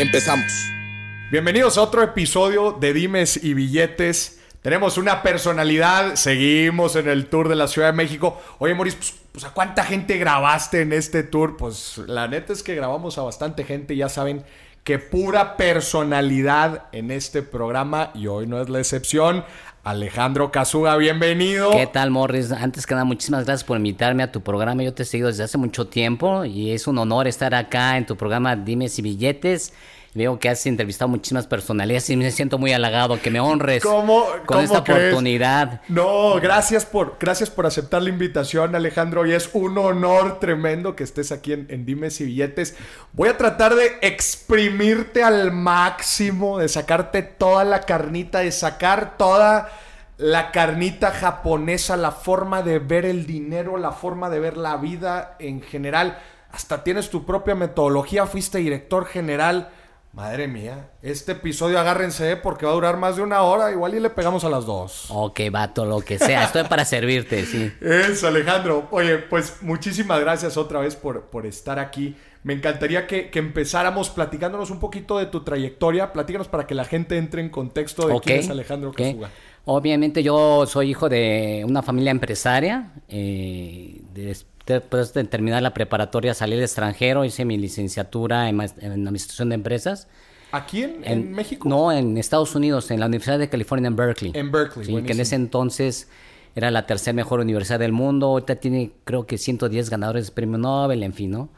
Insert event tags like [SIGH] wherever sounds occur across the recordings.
Empezamos. Bienvenidos a otro episodio de Dimes y Billetes. Tenemos una personalidad, seguimos en el tour de la Ciudad de México. Oye, Maurice, pues, pues, ¿a cuánta gente grabaste en este tour? Pues la neta es que grabamos a bastante gente, ya saben que pura personalidad en este programa y hoy no es la excepción. Alejandro Casuga, bienvenido. ¿Qué tal, Morris? Antes que nada, muchísimas gracias por invitarme a tu programa. Yo te he seguido desde hace mucho tiempo y es un honor estar acá en tu programa Dime si billetes. Veo que has entrevistado muchísimas personalidades y me siento muy halagado que me honres con esta oportunidad. No, gracias por, gracias por aceptar la invitación, Alejandro. Y es un honor tremendo que estés aquí en, en Dimes y Billetes. Voy a tratar de exprimirte al máximo, de sacarte toda la carnita, de sacar toda la carnita japonesa, la forma de ver el dinero, la forma de ver la vida en general. Hasta tienes tu propia metodología, fuiste director general Madre mía, este episodio agárrense ¿eh? porque va a durar más de una hora, igual y le pegamos a las dos. Ok, vato, lo que sea, estoy para servirte, sí. Eso, Alejandro. Oye, pues muchísimas gracias otra vez por, por estar aquí. Me encantaría que, empezáramos platicándonos un poquito de tu trayectoria. Platícanos para que la gente entre en contexto de quién es Alejandro okay. Obviamente yo soy hijo de una familia empresaria. Eh, después de terminar la preparatoria salí al extranjero, hice mi licenciatura en, Administración de Empresas. ¿Aquí en, México? No, en Estados Unidos, en la Universidad de California en Berkeley. En Berkeley, sí, que en ese entonces era la tercera mejor universidad del mundo. Ahorita tiene creo que 110 ganadores de premio Nobel, en fin, ¿no?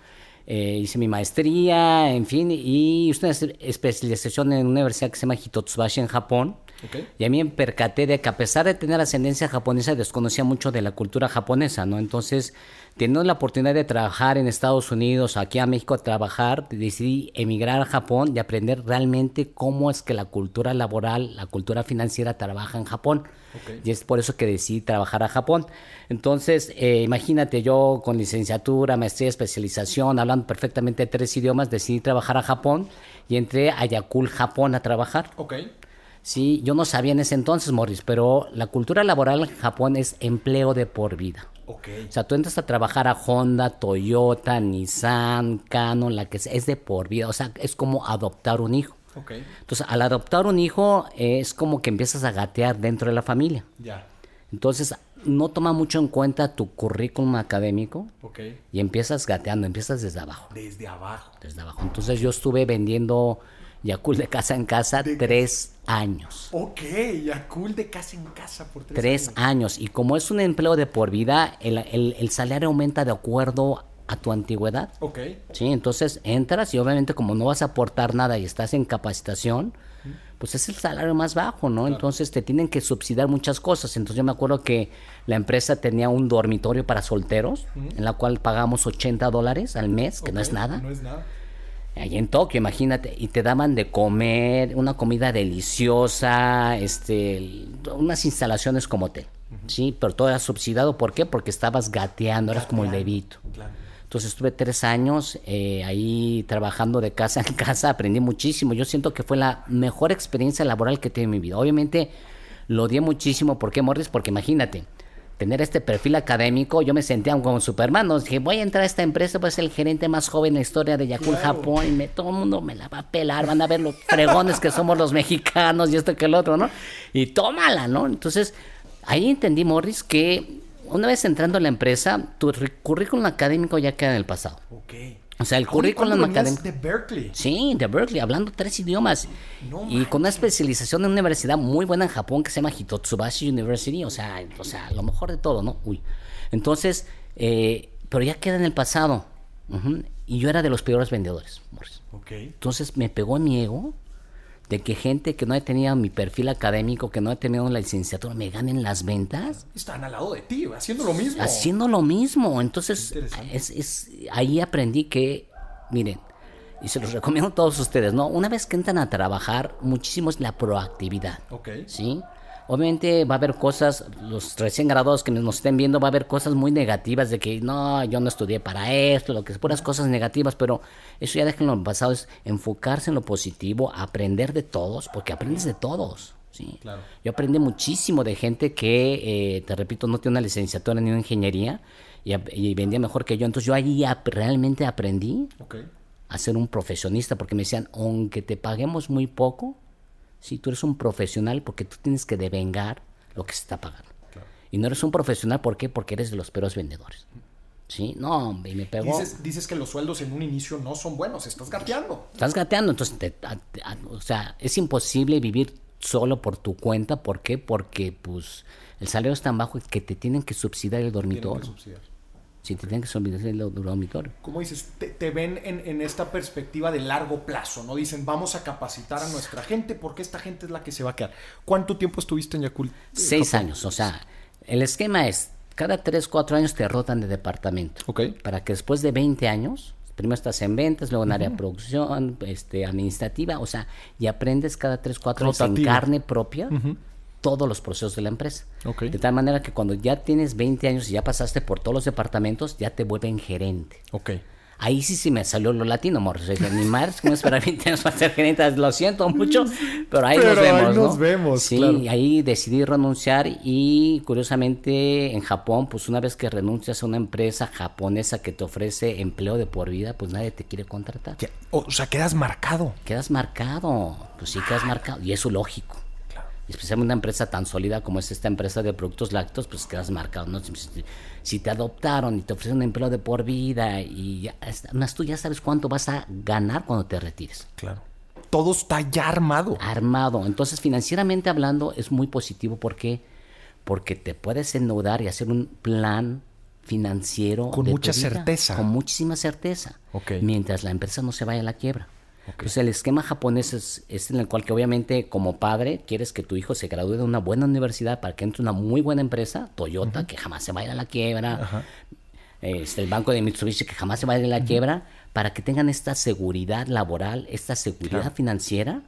Eh, hice mi maestría, en fin, y hice una especialización en una universidad que se llama Hitotsubashi en Japón. Y a mí me percaté de que a pesar de tener ascendencia japonesa, desconocía mucho de la cultura japonesa, ¿no? Entonces, teniendo la oportunidad de trabajar en Estados Unidos, aquí a México a trabajar, decidí emigrar a Japón y aprender realmente cómo es que la cultura laboral, la cultura financiera trabaja en Japón. Y es por eso que decidí trabajar a Japón. Entonces, eh, imagínate, yo con licenciatura, maestría, especialización, hablando perfectamente tres idiomas, decidí trabajar a Japón y entré a Yakul, Japón, a trabajar. Okay. Sí, yo no sabía en ese entonces, Morris, pero la cultura laboral en Japón es empleo de por vida. Okay. O sea, tú entras a trabajar a Honda, Toyota, Nissan, Canon, la que sea, es de por vida. O sea, es como adoptar un hijo. Okay. Entonces, al adoptar un hijo es como que empiezas a gatear dentro de la familia. Ya. Entonces, no toma mucho en cuenta tu currículum académico. Okay. Y empiezas gateando, empiezas desde abajo. Desde abajo. Desde abajo. Entonces, yo estuve vendiendo Yakul de casa en casa tres años. Ok, Yakul de casa en casa por tres, tres años. Y como es un empleo de por vida, el, el, salario aumenta de acuerdo a tu antigüedad. Ok. Sí, entonces entras y obviamente como no vas a aportar nada y estás en capacitación, pues es el salario más bajo, ¿no? Entonces te tienen que subsidiar muchas cosas. Entonces yo me acuerdo que la empresa tenía un dormitorio para solteros, en la cual pagamos 80 dólares al mes, que no es nada. No es nada. Allí en Tokio, imagínate, y te daban de comer una comida deliciosa, este, unas instalaciones como hotel, ¿sí? Pero todo era subsidiado, ¿por qué? Porque estabas gateando, eras como el bebito. Entonces estuve tres años eh, ahí trabajando de casa en [LAUGHS] casa, aprendí muchísimo. Yo siento que fue la mejor experiencia laboral que he tenido en mi vida. Obviamente lo odié muchísimo, ¿por qué, Morris? Porque imagínate, tener este perfil académico, yo me sentía como Superman. ¿no? Dije, voy a entrar a esta empresa, pues el gerente más joven en la historia de Yakul Japón, y me, todo el mundo me la va a pelar, van a ver los fregones que somos los mexicanos y esto que el otro, ¿no? Y tómala, ¿no? Entonces, ahí entendí, Morris, que una vez entrando a la empresa, tu currículum académico ya queda en el pasado. Ok. O sea, el currículum académico. de Berkeley. Sí, de Berkeley, hablando tres idiomas. y con una especialización en una universidad muy buena en Japón que se llama Hitotsubashi University. O sea, o sea lo mejor de todo, ¿no? Uy. Entonces, eh, pero ya queda en el pasado. Y yo era de los peores vendedores, Morris. Ok. Entonces me pegó en mi ego de que gente que no tenía mi perfil académico, que no ha tenido la licenciatura, me ganen las ventas. Están al lado de ti, haciendo lo mismo. Haciendo lo mismo. Entonces, es, es, ahí aprendí que, miren, y se los recomiendo a todos ustedes, ¿no? Una vez que entran a trabajar, muchísimo es la proactividad. Ok. ¿Sí? Obviamente va a haber cosas, los recién graduados que nos estén viendo, va a haber cosas muy negativas de que no, yo no estudié para esto, lo que es puras cosas negativas, pero eso ya déjenlo en pasado, es enfocarse en lo positivo, aprender de todos, porque aprendes de todos. ¿sí? Claro. Yo aprendí muchísimo de gente que, eh, te repito, no tiene una licenciatura ni una ingeniería y, vendía mejor que yo. Entonces yo ahí ap- realmente aprendí Ok. a ser un profesionista porque me decían, aunque te paguemos muy poco, si tú eres un profesional porque tú tienes que devengar lo que se está pagando. Y no eres un profesional, ¿por qué? Porque eres de los peores vendedores. ¿Sí? No, hombre, y me pegó. Dices, dices que los sueldos en un inicio no son buenos, estás gateando. Estás gateando, entonces, te- a- a- o sea, es imposible vivir solo por tu cuenta. ¿Por qué? Porque, pues, el salario es tan bajo que te tienen que subsidiar el dormitorio. Subsidiar. Sí, te tienen que subsidiar el dormitorio. Como dices, te, te ven en, en esta perspectiva de largo plazo, ¿no? Dicen, vamos a capacitar a nuestra gente porque esta gente es la que se va a quedar. ¿Cuánto tiempo estuviste en Yakult? Seis Japón? años, o sea, el esquema es, cada tres, cuatro años te rotan de departamento. Ok. Para que después de 20 años, primero estás en ventas, luego en área de producción, este, administrativa, o sea, y aprendes cada tres, cuatro años en carne propia todos los procesos de la empresa. De tal manera que cuando ya tienes 20 años y ya pasaste por todos los departamentos, ya te vuelven gerente. Ok. Ahí sí sí me salió lo latino. Dije, Ni madre, ¿cómo esperar 20 años para ser gerente? Lo siento mucho, pero ahí Pero nos vemos, ahí ¿no? nos vemos, Sí, claro. ahí decidí renunciar y curiosamente en Japón, pues una vez que renuncias a una empresa japonesa que te ofrece empleo de por vida, pues nadie te quiere contratar. O sea, quedas marcado. Quedas marcado, pues sí quedas marcado y eso lógico. Y especialmente una empresa tan sólida como es esta empresa de productos lácteos, pues quedas marcado. ¿no? Si, si te adoptaron y te ofrecen un empleo de por vida y ya, más tú ya sabes cuánto vas a ganar cuando te retires. Claro. Todo está ya armado. Armado. Entonces, financieramente hablando, es muy positivo. ¿Por qué? Porque te puedes endeudar y hacer un plan financiero. Con de tu mucha vida, certeza. Con muchísima certeza. Ok. Mientras la empresa no se vaya a la quiebra. Entonces, el esquema japonés es, es en el cual que obviamente como padre quieres que tu hijo se gradúe de una buena universidad para que entre una muy buena empresa, Toyota, que jamás se vaya a la quiebra, este, el banco de Mitsubishi, que jamás se vaya a la quiebra, para que tengan esta seguridad laboral, esta seguridad financiera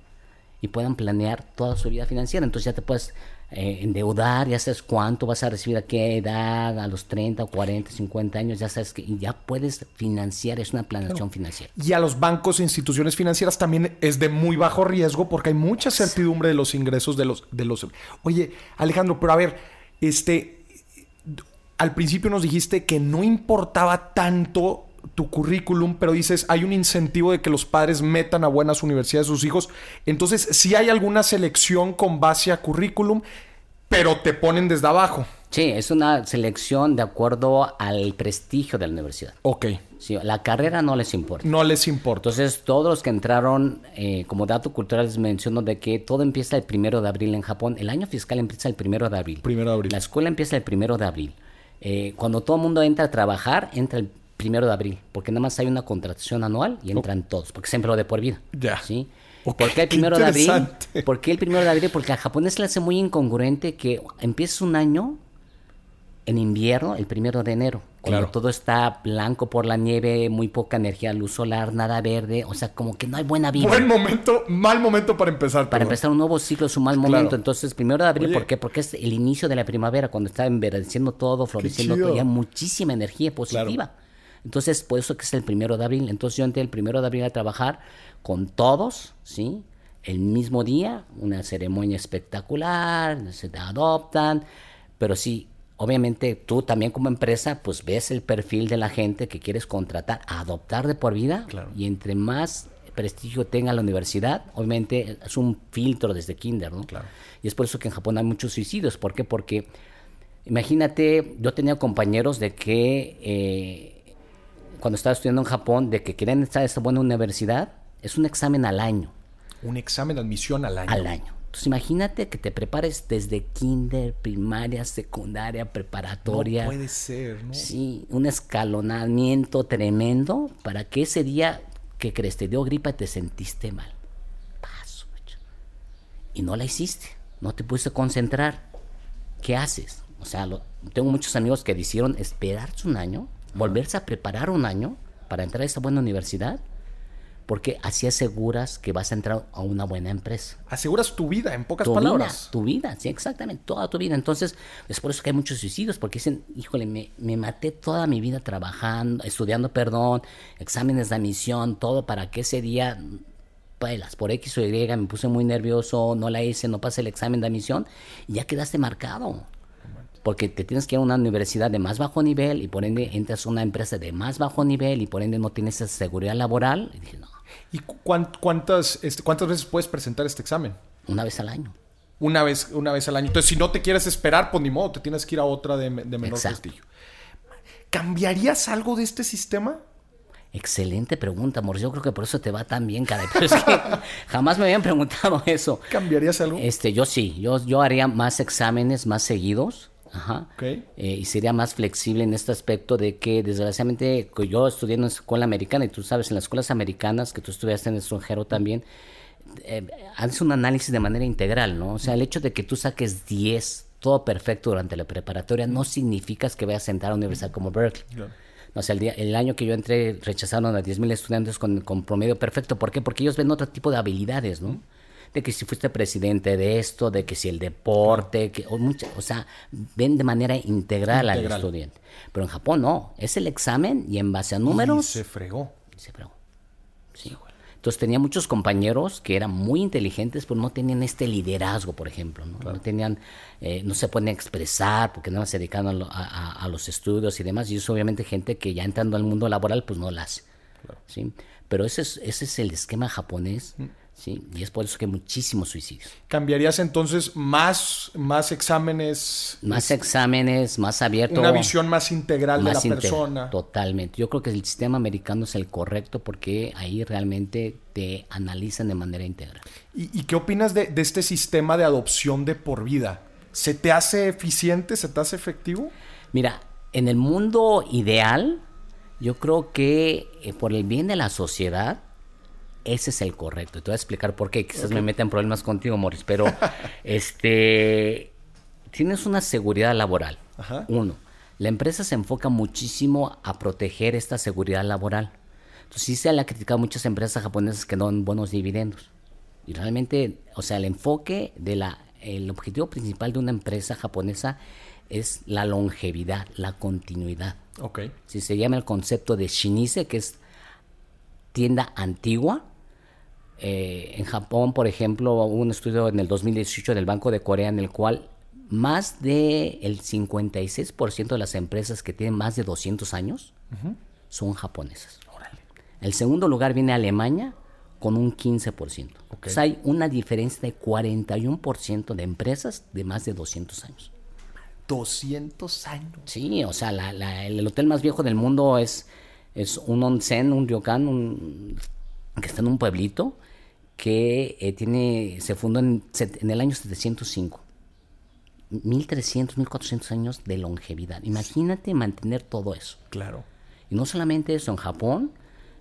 y puedan planear toda su vida financiera. Entonces ya te puedes eh, endeudar, ya sabes cuánto vas a recibir a qué edad, a los 30, 40, 50 años, ya sabes que ya puedes financiar, es una planeación financiera. Y a los bancos e instituciones financieras también es de muy bajo riesgo porque hay mucha certidumbre de los ingresos de los, de los. Oye, Alejandro, pero a ver, este. Al principio nos dijiste que no importaba tanto tu currículum, pero dices, hay un incentivo de que los padres metan a buenas universidades a sus hijos. Entonces, sí hay alguna selección con base a currículum, pero te ponen desde abajo. Sí, es una selección de acuerdo al prestigio de la universidad. Ok. Sí, la carrera no les importa. No les importa. Entonces, todos los que entraron, eh, como dato cultural, les menciono de que todo empieza el primero de abril en Japón. El año fiscal empieza el primero de abril. Primero de abril. La escuela empieza el primero de abril. Eh, cuando todo el mundo entra a trabajar, entra el primero de abril, porque nada más hay una contratación anual y entran todos, porque es empleo de por vida. Ya. ¿sí? Ok, ¿Por qué el primero de abril? ¿Por qué el primero de abril? Porque al japonés le hace muy incongruente que empieza un año en invierno, el primero de enero, cuando Claro. todo está blanco por la nieve, muy poca energía, luz solar, nada verde, o sea, como que no hay buena vida. Buen momento, mal momento para empezar. Para empezar un nuevo ciclo es un mal Claro. momento. Entonces, primero de abril, Oye. ¿por qué? Porque es el inicio de la primavera, cuando está enverdeciendo todo, floreciendo todo, ya muchísima energía positiva. Entonces, por eso que es el primero de abril. Entonces, yo entré el primero de abril a trabajar con todos, ¿sí? El mismo día, una ceremonia espectacular, se te adoptan, pero sí, obviamente tú también como empresa, pues ves el perfil de la gente que quieres contratar, adoptar de por vida, Claro. y entre más prestigio tenga la universidad, obviamente es un filtro desde kinder, ¿no? Claro. Y es por eso que en Japón hay muchos suicidios. ¿Por qué? Porque imagínate, yo tenía compañeros de que eh, cuando estaba estudiando en Japón, de que querían estar en esta buena universidad, es un examen al año, Un examen de admisión al año. al año. Entonces imagínate que te prepares desde kinder, primaria, secundaria, preparatoria. No puede ser, ¿no? Sí, un escalonamiento tremendo para que ese día que crees te dio gripa y te sentiste mal. Paso. Y no la hiciste, no te pudiste concentrar. ¿Qué haces? O sea, lo- tengo muchos amigos que decidieron esperarse un año, volverse a preparar un año para entrar a esta buena universidad, porque así aseguras que vas a entrar a una buena empresa. Aseguras tu vida, en pocas tu palabras. Vida, tu vida, sí, exactamente, toda tu vida. Entonces, es por eso que hay muchos suicidios, porque dicen, híjole, me, me maté toda mi vida trabajando, estudiando, perdón, exámenes de admisión, todo para que ese día, bailas, por X o Y, me puse muy nervioso, no la hice, no pasé el examen de admisión, y ya quedaste marcado porque te tienes que ir a una universidad de más bajo nivel y por ende entras a una empresa de más bajo nivel y por ende no tienes esa seguridad laboral. Y dije, no. ¿Y cuántas, este, cuántas veces puedes presentar este examen? Una vez al año. Una vez, una vez al año. Entonces, si no te quieres esperar, pues ni modo, te tienes que ir a otra de, de menor prestigio. ¿Cambiarías algo de este sistema? Excelente pregunta, amor. Yo creo que por eso te va tan bien, cara. Pero es que [LAUGHS] jamás me habían preguntado eso. ¿Cambiarías algo? Este, yo sí. Yo, yo haría más exámenes más seguidos. Ajá. Eh, y sería más flexible en este aspecto de que, desgraciadamente, yo estudié en una escuela americana y tú sabes, en las escuelas americanas, que tú estudiaste en el extranjero también, eh, haces un análisis de manera integral, ¿no? O sea, el hecho de que tú saques 10, todo perfecto durante la preparatoria, no significa que vayas a entrar a una universidad como Berkeley. O sea, el, día, el, año que yo entré rechazaron a 10.000 estudiantes con, con, promedio perfecto. ¿Por qué? Porque ellos ven otro tipo de habilidades, ¿no? De que si fuiste presidente de esto, de que si el deporte, que, o, mucha, o sea, ven de manera integral, al estudiante. Pero en Japón no, es el examen y en base a números... se fregó. Se fregó. Sí. Entonces tenía muchos compañeros que eran muy inteligentes, pero no tenían este liderazgo, por ejemplo. No, tenían, eh, no se pueden expresar porque no se dedican a, los estudios y demás. Y eso obviamente gente que ya entrando al mundo laboral, pues no las. ¿sí? Pero ese es, ese es el esquema japonés. ¿Sí? Y es por eso que hay muchísimos suicidios. ¿Cambiarías entonces más, más exámenes? Más exámenes, más abierto. Una visión más integral de la persona. Totalmente. Yo creo que el sistema americano es el correcto porque ahí realmente te analizan de manera integral. ¿Y, qué opinas de, este sistema de adopción de por vida? ¿Se te hace eficiente? ¿Se te hace efectivo? Mira, en el mundo ideal, yo creo que eh, por el bien de la sociedad, ese es el correcto. te voy a explicar por qué. Quizás me meta en problemas contigo, Morris, pero [LAUGHS] este tienes una seguridad laboral. Uno, la empresa se enfoca muchísimo a proteger esta seguridad laboral. Entonces sí se le ha criticado a muchas empresas japonesas que no dan buenos dividendos. Y realmente, o sea, el enfoque de la, el objetivo principal de una empresa japonesa es la longevidad, la continuidad. Okay. Si se llama el concepto de shinise, que es tienda antigua. Eh, en Japón, por ejemplo, hubo un estudio en el 2018 del Banco de Corea en el cual más del el 56% de las empresas que tienen más de 200 años son japonesas. El segundo lugar viene Alemania con un 15%. O sea, hay una diferencia de 41% de empresas de más de 200 años. 200 años. Sí, o sea, el hotel más viejo del mundo es es un onsen, un ryokan, que está en un pueblito que eh, tiene, se fundó en, en, el año 705. 1300, 1400 años de longevidad. Imagínate mantener todo eso. Claro. Y no solamente eso, en Japón,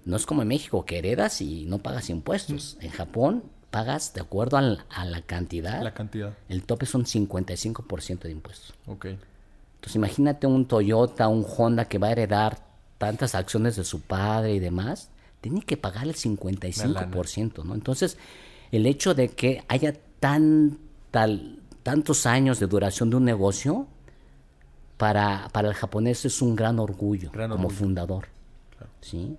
no es como en México que heredas y no pagas impuestos. Mm. En Japón pagas de acuerdo a la, cantidad. La cantidad. El tope son 55% de impuestos. Ok. Entonces imagínate un Toyota, un Honda que va a heredar tantas acciones de su padre y demás, tiene que pagar el 55%, ¿no? Entonces, el hecho de que haya tan, tal, tantos años de duración de un negocio, para, para el japonés es un gran orgullo como fundador. ¿sí?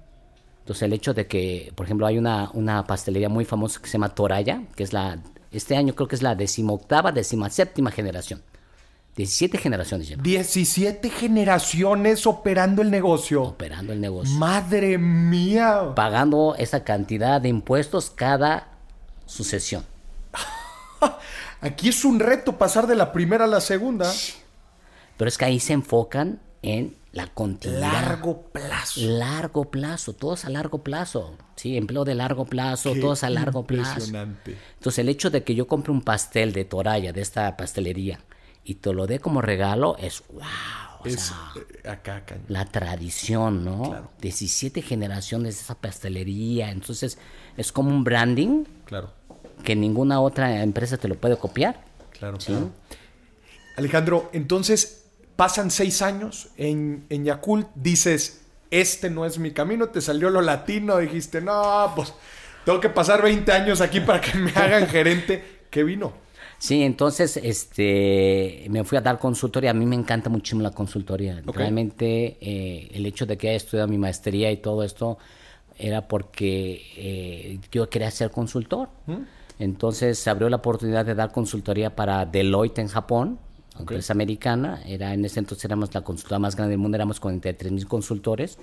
Entonces, el hecho de que, por ejemplo, hay una, una pastelería muy famosa que se llama Toraya, que es la, este año creo que es la decimoctava, decimaséptima generación. 17 generaciones lleva. 17 generaciones operando el negocio. Operando el negocio. Madre mía. Pagando esa cantidad de impuestos cada sucesión. [LAUGHS] Aquí es un reto pasar de la primera a la segunda. Pero es que ahí se enfocan en la continuidad. Largo plazo. Largo plazo, todos a largo plazo. Sí, empleo de largo plazo, todos a largo plazo. Impresionante. Entonces, el hecho de que yo compre un pastel de Toraya, de esta pastelería, y te lo dé como regalo, es wow. Es eh, acá, La tradición, ¿no? 17 generaciones de esa pastelería. Entonces, es como un branding. Claro. Que ninguna otra empresa te lo puede copiar. Claro, ¿sí? Alejandro, entonces pasan seis años en, en Yakult, dices, este no es mi camino, te salió lo latino, dijiste, no, pues tengo que pasar 20 años aquí para que me hagan gerente. ¿Qué vino? Sí, entonces este me fui a dar consultoría. A mí me encanta muchísimo la consultoría. Realmente eh, el hecho de que haya estudiado mi maestría y todo esto era porque eh, yo quería ser consultor. ¿Mm? Entonces se abrió la oportunidad de dar consultoría para Deloitte en Japón, empresa americana. Era, en ese entonces éramos la consultora más grande del mundo, éramos 43 mil consultores.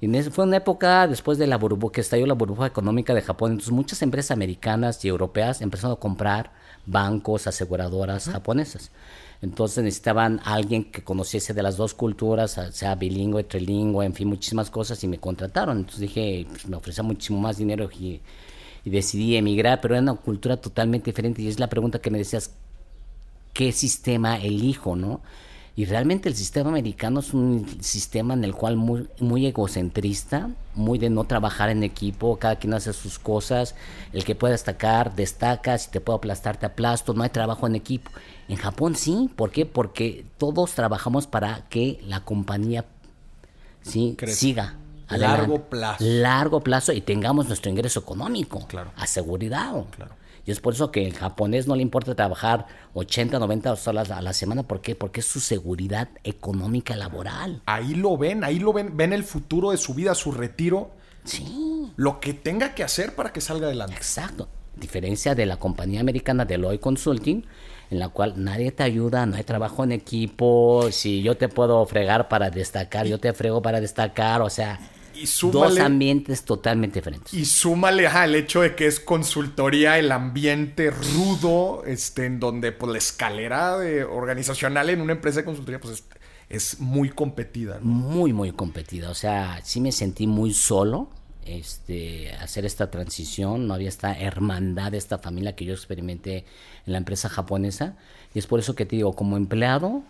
Y en fue una época después de la burbuja, que estalló la burbuja económica de Japón. Entonces muchas empresas americanas y europeas empezaron a comprar bancos, aseguradoras japonesas. Entonces necesitaban alguien que conociese de las dos culturas, sea bilingüe, trilingüe, en fin, muchísimas cosas y me contrataron. Entonces dije, pues, me ofrecía muchísimo más dinero y, y, decidí emigrar, pero era una cultura totalmente diferente y es la pregunta que me decías, ¿qué sistema elijo, no? Y realmente el sistema americano es un sistema en el cual muy, muy egocentrista, muy de no trabajar en equipo, cada quien hace sus cosas, el que puede destacar, destaca, si te puedo aplastar, te aplasto, no hay trabajo en equipo. En Japón sí, ¿por qué? Porque todos trabajamos para que la compañía sí, siga. A largo plazo. Largo plazo y tengamos nuestro ingreso económico. Claro. Asegurado. Claro. Y es por eso que el japonés no le importa trabajar 80, 90 horas a la semana. ¿Por qué? Porque es su seguridad económica laboral. Ahí lo ven, ahí lo ven, ven el futuro de su vida, su retiro. Sí. Lo que tenga que hacer para que salga adelante. Exacto. Diferencia de la compañía americana Deloitte Consulting, en la cual nadie te ayuda, no hay trabajo en equipo. Si yo te puedo fregar para destacar, yo te frego para destacar. O sea, dos ambientes totalmente diferentes. Y súmale el hecho de que es consultoría, el ambiente rudo, este, en donde pues, la escalera de, organizacional en una empresa de consultoría pues, es, muy competida. Muy, muy competida. O sea, sí me sentí muy solo este, hacer esta transición. No había esta hermandad, esta familia que yo experimenté en la empresa japonesa. Y es por eso que te digo, como empleado,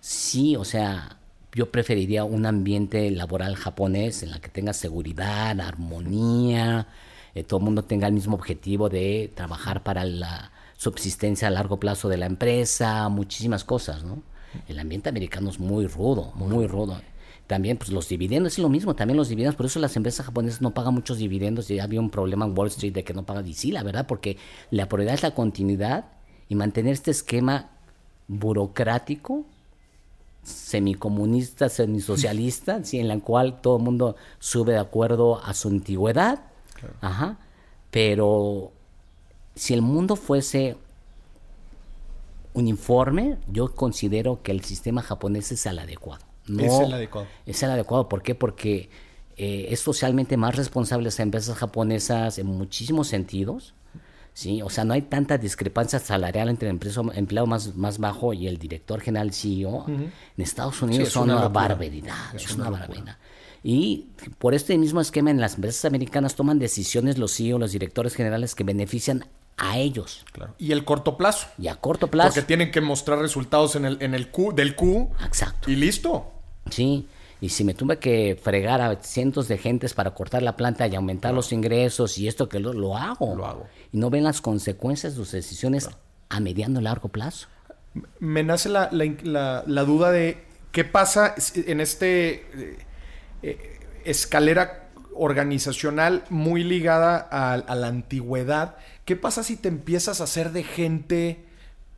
sí, o sea, yo preferiría un ambiente laboral japonés en la que tenga seguridad, armonía, eh, todo el mundo tenga el mismo objetivo de trabajar para la subsistencia a largo plazo de la empresa, muchísimas cosas, ¿no? El ambiente americano es muy rudo, muy rudo. También, pues los dividendos es lo mismo, también los dividendos, por eso las empresas japonesas no pagan muchos dividendos, ya había un problema en Wall Street de que no pagan, y sí, la verdad, porque la prioridad es la continuidad y mantener este esquema burocrático semicomunista, semisocialista, [LAUGHS] ¿sí? en la cual todo el mundo sube de acuerdo a su antigüedad. Ajá. Pero si el mundo fuese uniforme, yo considero que el sistema japonés es el adecuado. es el adecuado. Es el adecuado. ¿Por qué? Porque eh, es socialmente más responsable las empresas japonesas en muchísimos sentidos. ¿Sí? O sea, no hay tanta discrepancia salarial entre el empleado más, más bajo y el director general CEO. En Estados Unidos son una, barbaridad, es, una, barbaridad. Y por este mismo esquema en las empresas americanas toman decisiones los CEO, los directores generales que benefician a ellos. Claro. Y el corto plazo. Y a corto plazo. Porque tienen que mostrar resultados en el, en el Q, del Q. Exacto. Y listo. Sí. Y si me tuve que fregar a cientos de gentes para cortar la planta y aumentar los ingresos y esto que lo, lo hago. Lo hago. Y no ven las consecuencias de sus decisiones a mediano y largo plazo. Me nace la, la, duda de qué pasa en este eh, eh, escalera organizacional muy ligada a, a, la antigüedad. ¿Qué pasa si te empiezas a hacer de gente,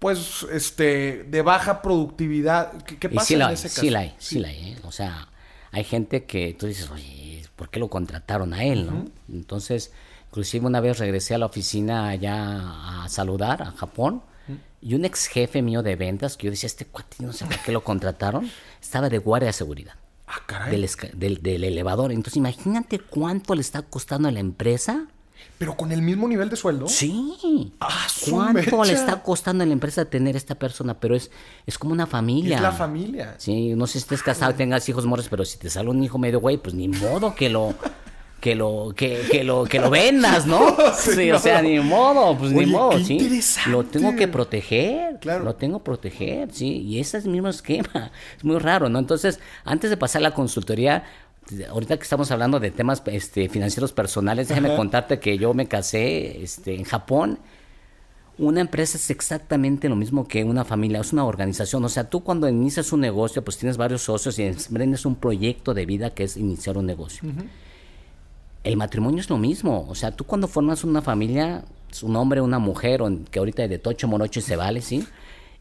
pues, este, de baja productividad? ¿Qué, pasa en ese caso? Sí la hay, sí, la hay. ¿eh? O sea, hay gente que tú dices, oye, ¿por qué lo contrataron a él? ¿no? Entonces, inclusive una vez regresé a la oficina allá a saludar a Japón y un ex jefe mío de ventas, que yo decía, este cuate, no sé por qué lo contrataron, estaba de guardia de seguridad. Ah, caray. Del, del, elevador. Entonces, imagínate cuánto le está costando a la empresa pero con el mismo nivel de sueldo. Sí. Ah, ¿Cuánto le está costando a la empresa tener esta persona? Pero es, es como una familia. Es la familia. Sí, no sé si estés casado, tengas hijos morros, pero si te sale un hijo medio güey, pues ni modo que lo que lo que, que lo que lo vendas, ¿no? [LAUGHS] sí, o sea, ni modo, pues ni modo, sí. Lo tengo que proteger, claro. Lo tengo que proteger, sí, y ese es el mismo esquema. [LAUGHS] Es muy raro, ¿no? Entonces, antes de pasar la consultoría, ahorita que estamos hablando de temas este, financieros personales, déjame contarte que yo me casé este, en Japón. Una empresa es exactamente lo mismo que una familia, es una organización. O sea, tú cuando inicias un negocio, pues tienes varios socios y emprendes un proyecto de vida que es iniciar un negocio. El matrimonio es lo mismo. O sea, tú cuando formas una familia, un hombre, una mujer, o que ahorita de tocho morocho y se vale, ¿sí?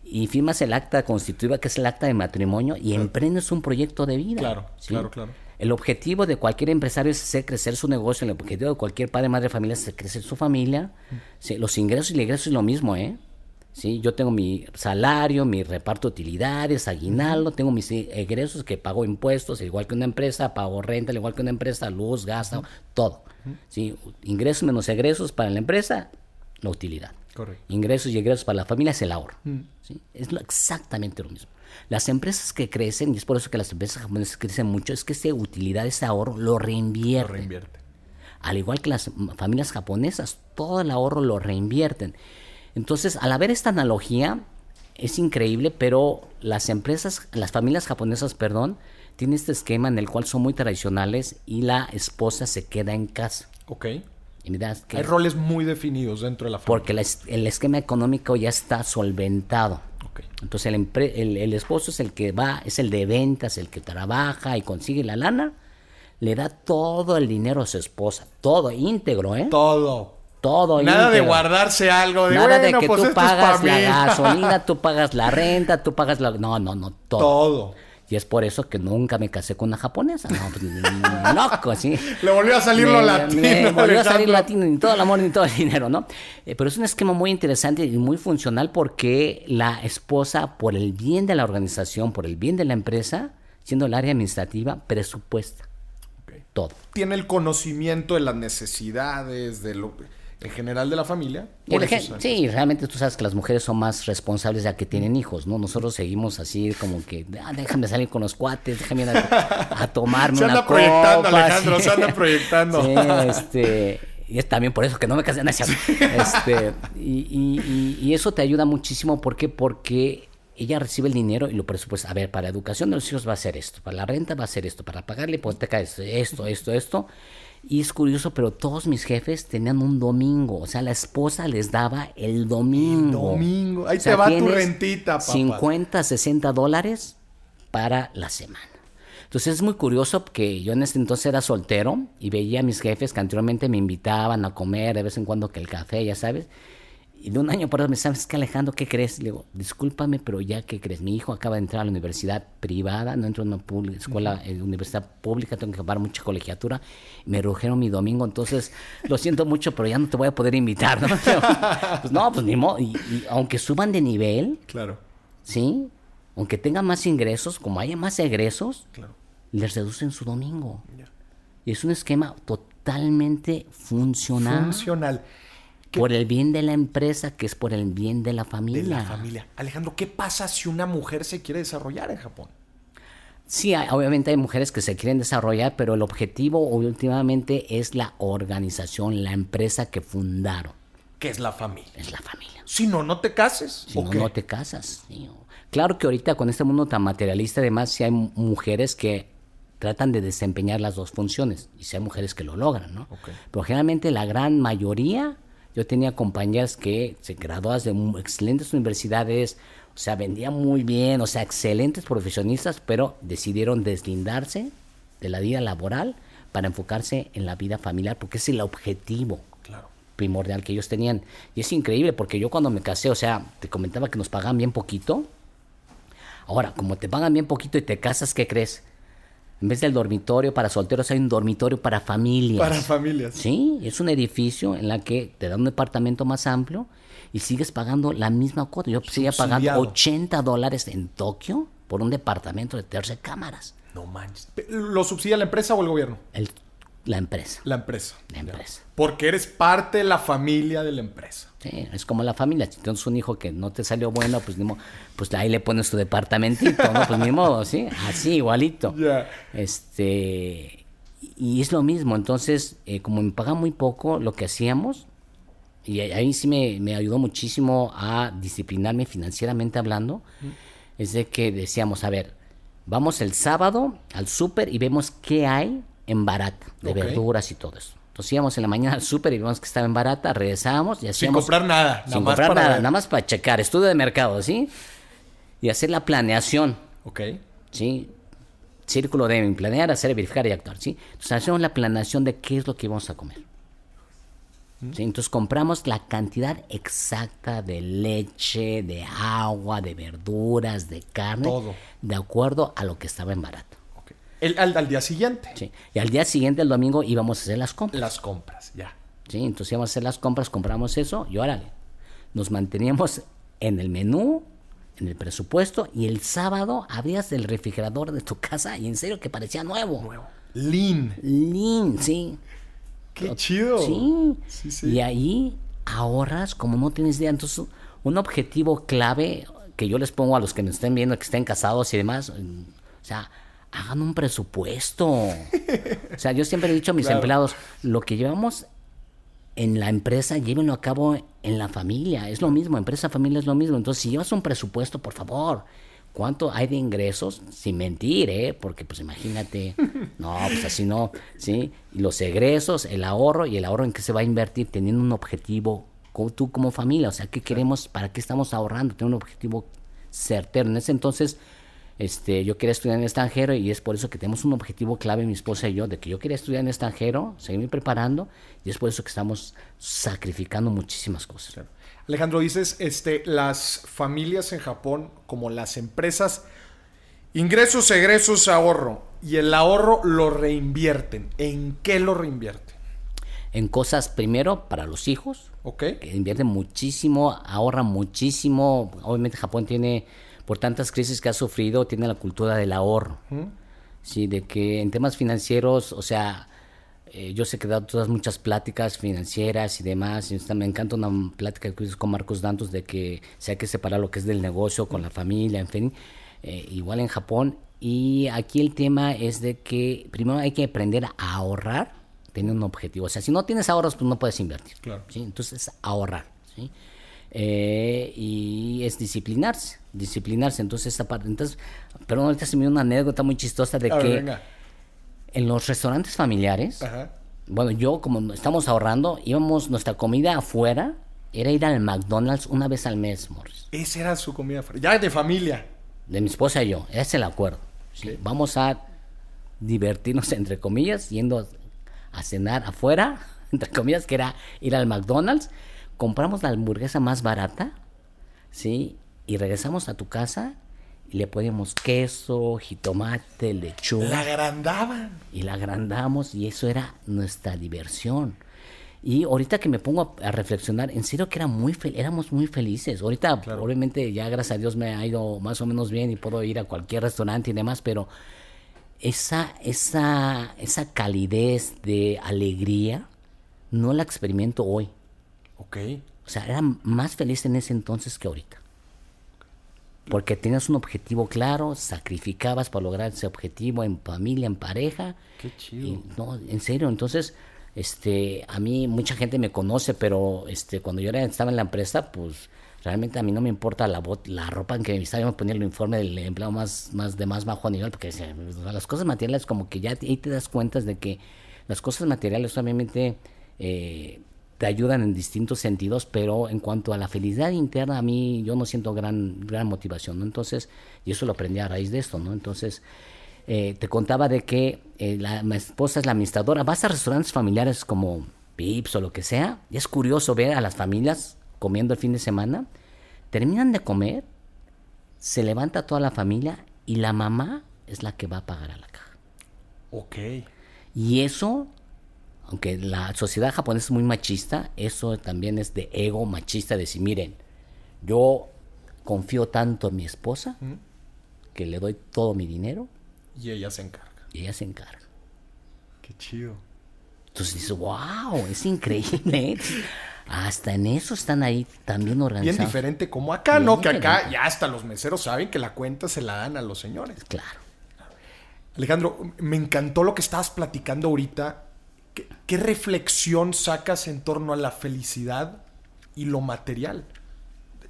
Y firmas el acta constitutiva, que es el acta de matrimonio, y emprendes un proyecto de vida. Claro, ¿sí? claro, claro. El objetivo de cualquier empresario es hacer crecer su negocio. El objetivo de cualquier padre, madre, familia es hacer crecer su familia. Sí, los ingresos y el egreso es lo mismo, ¿eh? Sí, yo tengo mi salario, mi reparto de utilidades, aguinaldo, tengo mis egresos que pago impuestos, igual que una empresa, pago renta, igual que una empresa, luz, gasto, todo. Sí, ingresos menos egresos para la empresa, la utilidad. Correcto. Ingresos y egresos para la familia es el ahorro. ¿sí? Es lo- exactamente lo mismo. Las empresas que crecen, y es por eso que las empresas japonesas crecen mucho, es que esa utilidad, ese ahorro, lo Lo reinvierten. reinvierte. Al igual que las familias japonesas, todo el ahorro lo reinvierten. Entonces, al haber esta analogía, es increíble, pero las empresas, las familias japonesas, perdón, tienen este esquema en el cual son muy tradicionales y la esposa se queda en casa. Ok. Y mira, que- Hay roles muy definidos dentro de la familia. porque la el esquema económico ya está solventado. Entonces el, empre- el, el esposo es el que va, es el de ventas, el que trabaja y consigue la lana, le da todo el dinero a su esposa, todo íntegro, ¿eh? Todo. Todo Nada de guardarse algo. De, Nada bueno, de que pues tú pagas pa' la gasolina, [LAUGHS] tú pagas la renta, tú pagas la... No, no, no, todo. Todo. Y es por eso que nunca me casé con una japonesa. No, pues, loco, sí. [LAUGHS] Le volvió a salir Me- lo latino. volvió a salir latino, ni todo el amor ni todo el dinero, ¿no? Eh, pero es un esquema muy interesante y muy funcional porque la esposa, por el bien de la organización, por el bien de la empresa, siendo el área administrativa, presupuesta todo. Tiene el conocimiento de las necesidades, de lo en general de la familia. Por eso sí, realmente tú sabes que las mujeres son más responsables ya que tienen hijos, ¿no? Nosotros seguimos así como que, "Ah, déjame salir con los cuates, déjame ir a, a tomarme Se una anda proyectando, copa", Alejandro, sí. se anda proyectando. Sí, este, y es también por eso que no me casé, cierto. Este, y, y- y- y eso te ayuda muchísimo, ¿por qué? Porque ella recibe el dinero y lo presupuesta. A ver, para la educación de los hijos va a ser esto, para la renta va a ser esto, para pagar la hipoteca es esto, esto, esto. Y es curioso, pero todos mis jefes tenían un domingo, o sea, la esposa les daba el domingo. domingo. Ahí O sea, te va tu rentita, papá. 50, 60 dólares para la semana. Entonces es muy curioso que yo en este entonces era soltero y veía a mis jefes que anteriormente me invitaban a comer de vez en cuando que el café, ya sabes. Y de un año para otro me sabes que Alejandro, ¿qué crees? Le digo, discúlpame, pero ya, ¿qué crees? Mi hijo acaba de entrar a la universidad privada, no entro en una pública, escuela, en universidad pública, tengo que pagar mucha colegiatura. Me redujeron mi domingo, entonces lo siento mucho, pero ya no te voy a poder invitar, ¿no? [LAUGHS] pues no, pues ni modo. Y, y aunque suban de nivel, Claro, ¿sí? Aunque tengan más ingresos, como haya más egresos, claro. les reducen su domingo. Y es un esquema totalmente funcional Funcional. Por el bien de la empresa, que es por el bien de la familia. De la familia. Alejandro, ¿qué pasa si una mujer se quiere desarrollar en Japón? Sí, hay- obviamente hay mujeres que se quieren desarrollar, pero el objetivo últimamente es la organización, la empresa que fundaron. ¿Qué es la familia? Es la familia. Si no, no te cases. Si ¿o no, qué? no te casas. Claro que ahorita con este mundo tan materialista, además, sí hay mu- mujeres que tratan de desempeñar las dos funciones. Y sí hay mujeres que lo logran, ¿no? Ok. Pero generalmente la gran mayoría, yo tenía compañeras que se graduadas de excelentes universidades, o sea, vendían muy bien, o sea, excelentes profesionistas, pero decidieron deslindarse de la vida laboral para enfocarse en la vida familiar, porque es el objetivo Claro. primordial que ellos tenían. Y es increíble porque yo cuando me casé, o sea, te comentaba que nos pagaban bien poquito. Ahora, como te pagan bien poquito y te casas, ¿qué crees? En vez del dormitorio para solteros hay un dormitorio para familias. Para familias. Sí, es un edificio en la que te dan un departamento más amplio y sigues pagando la misma cuota. Yo seguía pagando Subsidiado. 80 dólares en Tokio por un departamento de 13 cámaras. No manches. ¿Lo subsidia la empresa o el gobierno? El- la empresa. La empresa. La Ya. empresa. Porque eres parte de la familia de la empresa. Sí, es como la familia. Si tienes un hijo que no te salió bueno, pues, ni mo- pues ahí le pones tu departamentito, ¿no? Pues ni modo, ¿sí? Así, igualito. [LAUGHS] Ya. Este, y es lo mismo. Entonces, eh, como me pagan muy poco, lo que hacíamos, y ahí ahí sí me, me ayudó muchísimo a disciplinarme financieramente hablando, es de que decíamos, a ver, vamos el sábado al súper y vemos qué hay en barata, de verduras y todo eso. Entonces íbamos en la mañana al súper y vimos que estaba en barata, regresábamos y Sin hacíamos... comprar nada. Sin nada más comprar para nada, ver. nada más para checar, estudio de mercado, ¿sí? Y hacer la planeación, Ok. ¿sí? Círculo de planear, hacer, verificar y actuar, ¿sí? Entonces hacemos la planeación de qué es lo que vamos a comer. ¿sí? Entonces compramos la cantidad exacta de leche, de agua, de verduras, de carne, Todo. de acuerdo a lo que estaba en barato. El, al, al día siguiente. ¿sí? Y al día siguiente, el domingo, íbamos a hacer las compras. Las compras, ya. ¿sí? Entonces íbamos a hacer las compras, compramos eso y órale. Nos manteníamos en el menú, en el presupuesto y el sábado abrías el refrigerador de tu casa y en serio que parecía nuevo. Nuevo. Lean. Lean, sí. Qué chido. Sí. Sí, sí. Y ahí ahorras como no tienes idea. Entonces, un objetivo clave que yo les pongo a los que me estén viendo, que estén casados y demás, mm, o sea, hagan un presupuesto. O sea, yo siempre he dicho a mis Claro. empleados, lo que llevamos en la empresa, llévenlo a cabo en la familia. Es lo mismo, empresa, familia es lo mismo. Entonces, si llevas un presupuesto, por favor, ¿cuánto hay de ingresos? Sin mentir, ¿eh? Porque, pues, imagínate. [LAUGHS] No, pues así no, ¿sí? Y los egresos, el ahorro y el ahorro en qué se va a invertir teniendo un objetivo, como tú como familia. O sea, ¿qué queremos? ¿Para qué estamos ahorrando? Tener un objetivo certero. En ese entonces, este, yo quería estudiar en el extranjero y es por eso que tenemos un objetivo clave, mi esposa y yo, de que yo quería estudiar en el extranjero, seguirme preparando y es por eso que estamos sacrificando muchísimas cosas. Alejandro, dices, este, las familias en Japón, como las empresas, ingresos, egresos, ahorro. Y el ahorro lo reinvierten. ¿En qué lo reinvierten? En cosas, primero, para los hijos, ¿Ok? que invierten muchísimo, ahorran muchísimo. Obviamente Japón tiene, por tantas crisis que ha sufrido, tiene la cultura del ahorro. Sí, de que en temas financieros, o sea, eh, yo sé que he dado todas muchas pláticas financieras y demás, y me encanta una plática que hice con Marcos Dantos de que se hay que separar lo que es del negocio con la familia, en fin, eh, igual en Japón. Y aquí el tema es de que primero hay que aprender a ahorrar, tener un objetivo. O sea, si no tienes ahorros, pues no puedes invertir. Claro. ¿sí? Entonces, ahorrar. ¿sí? Eh, y es disciplinarse, disciplinarse. Entonces, esta parte. Entonces, pero ahorita se me dio una anécdota muy chistosa de A que en los restaurantes familiares, Ajá. bueno, yo como estamos ahorrando, íbamos, nuestra comida afuera era ir al McDonald's una vez al mes, Morris. Esa era su comida. Ya de familia. De mi esposa y yo, ese es el acuerdo. ¿sí? Vamos a divertirnos, entre comillas, yendo a cenar afuera, [LAUGHS] entre comillas, que era ir al McDonald's, compramos la hamburguesa más barata, ¿sí? Y regresamos a tu casa y le ponemos queso, jitomate, lechuga La agrandaban. y la agrandamos y eso era nuestra diversión. Y ahorita que me pongo a, a reflexionar, en serio que era muy éramos muy felices. Ahorita, obviamente, ya gracias a Dios me ha ido más o menos bien y puedo ir a cualquier restaurante y demás, pero esa, esa, esa calidez de alegría no la experimento hoy. Ok. O sea, era más feliz en ese entonces que ahorita. Porque tenías un objetivo claro, sacrificabas para lograr ese objetivo en familia, en pareja. Qué chido. Y, no, en serio, entonces, este, a mí mucha gente me conoce, pero este, cuando yo era- estaba en la empresa, pues realmente a mí no me importa la, bot- la ropa en que me estaba poner el uniforme del empleado más, más de más bajo nivel, porque o sea, las cosas materiales como que ya ahí te das cuenta de que las cosas materiales obviamente eh, te ayudan en distintos sentidos, pero en cuanto a la felicidad interna, a mí yo no siento gran, gran motivación, ¿no? Entonces, y eso lo aprendí a raíz de esto, ¿no? Entonces, eh, te contaba de que eh, la, mi esposa es la administradora, vas a restaurantes familiares como Pips o lo que sea, y es curioso ver a las familias comiendo el fin de semana, terminan de comer, se levanta toda la familia y la mamá es la que va a pagar a la caja. Ok. Y eso, aunque la sociedad japonesa es muy machista, eso también es de ego machista, de decir, miren, yo confío tanto en mi esposa que le doy todo mi dinero Y ella se encarga. y ella se encarga. Qué chido. Entonces dices, wow, es increíble. ¿eh? Hasta en eso están ahí también Bien organizados. diferente como acá, Bien ¿no? Que acá ya hasta los meseros saben que la cuenta se la dan a los señores. Claro. Alejandro, me encantó lo que estabas platicando ahorita. ¿Qué, reflexión sacas en torno a la felicidad y lo material?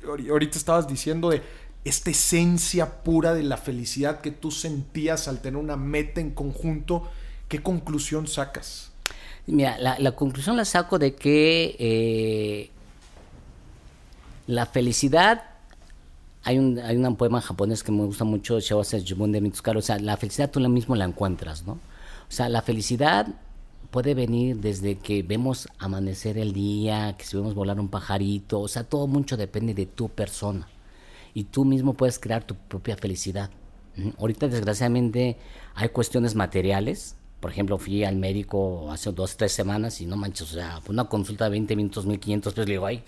Ahori- Ahorita estabas diciendo de esta esencia pura de la felicidad que tú sentías al tener una meta en conjunto. ¿Qué conclusión sacas? Mira, la, conclusión la saco de que eh, la felicidad, hay un, hay un poema japonés que me gusta mucho, de o sea, la felicidad tú mismo la encuentras, ¿no? O sea, la felicidad puede venir desde que vemos amanecer el día, que si vemos volar un pajarito, o sea, todo mucho depende de tu persona. Y tú mismo puedes crear tu propia felicidad. Ahorita, desgraciadamente, hay cuestiones materiales. Por ejemplo, fui al médico hace dos, tres semanas y no manches, o sea, una consulta de 20 minutos, 1500 pues le digo, ay,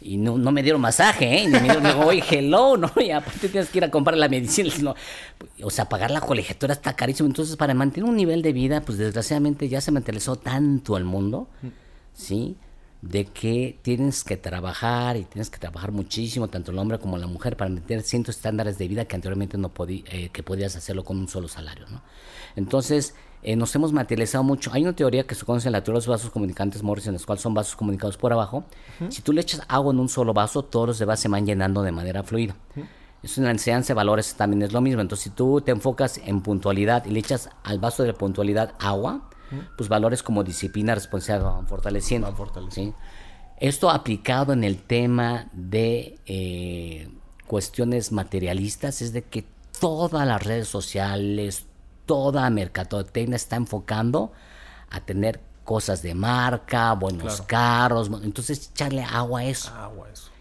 y no, no me dieron masaje, ¿eh? Y me dieron, digo, oye, hello, [LAUGHS] ¿no? Y aparte tienes que ir a comprar la medicina. [LAUGHS] No. O sea, pagar la colegiatura está carísimo. Entonces, para mantener un nivel de vida, pues desgraciadamente ya se materializó tanto al mundo, ¿sí? De que tienes que trabajar y tienes que trabajar muchísimo, tanto el hombre como la mujer, para meter cientos estándares de vida que anteriormente no podía, eh, que podías hacerlo con un solo salario, ¿no? Entonces, eh, nos hemos materializado mucho. Hay una teoría que se conoce en la teoría de los vasos comunicantes Morrison, en los cuales son vasos comunicados por abajo. Si tú le echas agua en un solo vaso, todos los demás se van llenando de manera fluida. Eso en la enseñanza de valores también es lo mismo. Entonces, si tú te enfocas en puntualidad y le echas al vaso de puntualidad agua, pues valores como disciplina, responsabilidad van fortaleciendo. Van fortaleciendo. Esto aplicado en el tema de eh, cuestiones materialistas es de que todas las redes sociales, toda mercadotecnia está enfocando a tener cosas de marca, buenos carros, entonces echarle agua a eso.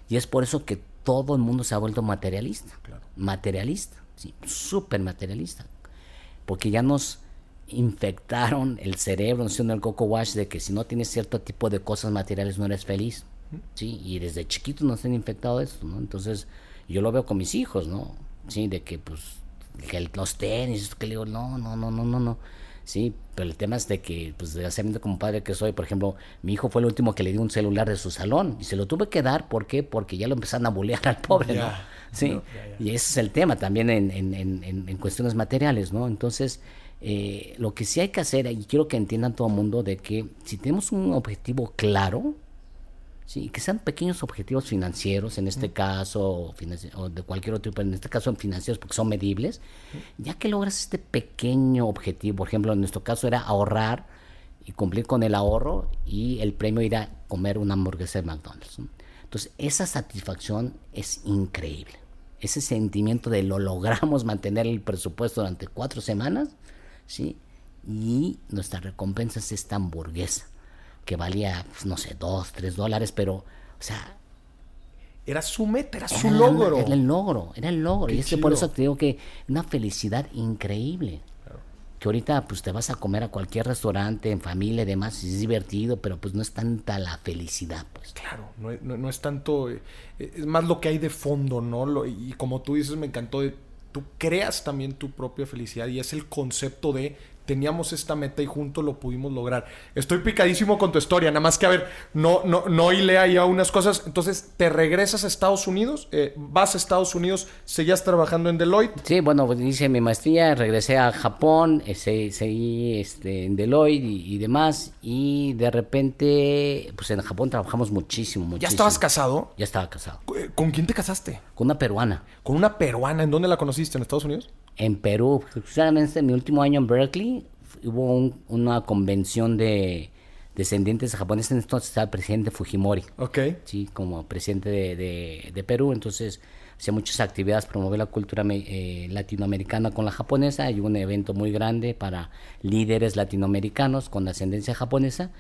Y es por eso que todo el mundo se ha vuelto materialista. Materialista, sí, súper materialista. Porque ya nos infectaron el cerebro, no el coco wash, de que si no tienes cierto tipo de cosas materiales no eres feliz. Sí, y desde chiquitos nos han infectado esto, ¿no? Entonces, yo lo veo con mis hijos, ¿no? Sí, de que pues que los tenis, que le digo, no, no, no, no, no, no. Sí, pero el tema es de que, pues desgraciadamente como padre que soy, por ejemplo, mi hijo fue el último que le dio un celular de su salón y se lo tuve que dar, ¿por qué? Porque ya lo empezaron a bulear al pobre, ¿no? Sí, y ese es el tema también en, en, en, en cuestiones materiales, ¿no? Entonces, eh, lo que sí hay que hacer, y quiero que entiendan todo el mundo, de que si tenemos un objetivo claro, Sí, que sean pequeños objetivos financieros, en este caso, o de cualquier otro tipo, en este caso financieros porque son medibles, ya que logras este pequeño objetivo, por ejemplo, en nuestro caso era ahorrar y cumplir con el ahorro y el premio ir a comer una hamburguesa de McDonald's. Entonces, esa satisfacción es increíble. Ese sentimiento de lo logramos mantener el presupuesto durante cuatro semanas, ¿sí? Y nuestra recompensa es esta hamburguesa que valía, pues, no sé, dos, tres dólares, pero, o sea... Era su meta, era su logro. Era el logro, era el logro. y es que por eso te digo que una felicidad increíble. Que ahorita pues te vas a comer a cualquier restaurante, en familia y demás, y es divertido, pero pues no es tanta la felicidad, pues. Claro, no, es tanto, eh, es más lo que hay de fondo, ¿no? y como tú dices, me encantó, tú creas también tu propia felicidad y es el concepto de teníamos esta meta y juntos lo pudimos lograr. Estoy picadísimo con tu historia, nada más que a ver, no, no, no hilé ahí a unas cosas. Entonces, ¿te regresas a Estados Unidos? Eh, ¿Vas a Estados Unidos? ¿Seguías trabajando en Deloitte? Sí, bueno, pues hice mi maestría, regresé a Japón, eh, seguí este, en Deloitte y, demás. Y de repente, pues en Japón trabajamos muchísimo, muchísimo. ¿Ya estabas casado? Ya estaba casado. ¿Con quién te casaste? Con una peruana. ¿Con una peruana? ¿En dónde la conociste? ¿En Estados Unidos? En Perú, justamente en mi último año en Berkeley, hubo una convención de descendientes japoneses, entonces estaba el presidente Fujimori. Ok. Sí, como presidente de, de, Perú, entonces hacía muchas actividades, promover la cultura eh, latinoamericana con la japonesa, y hubo un evento muy grande para líderes latinoamericanos con ascendencia japonesa,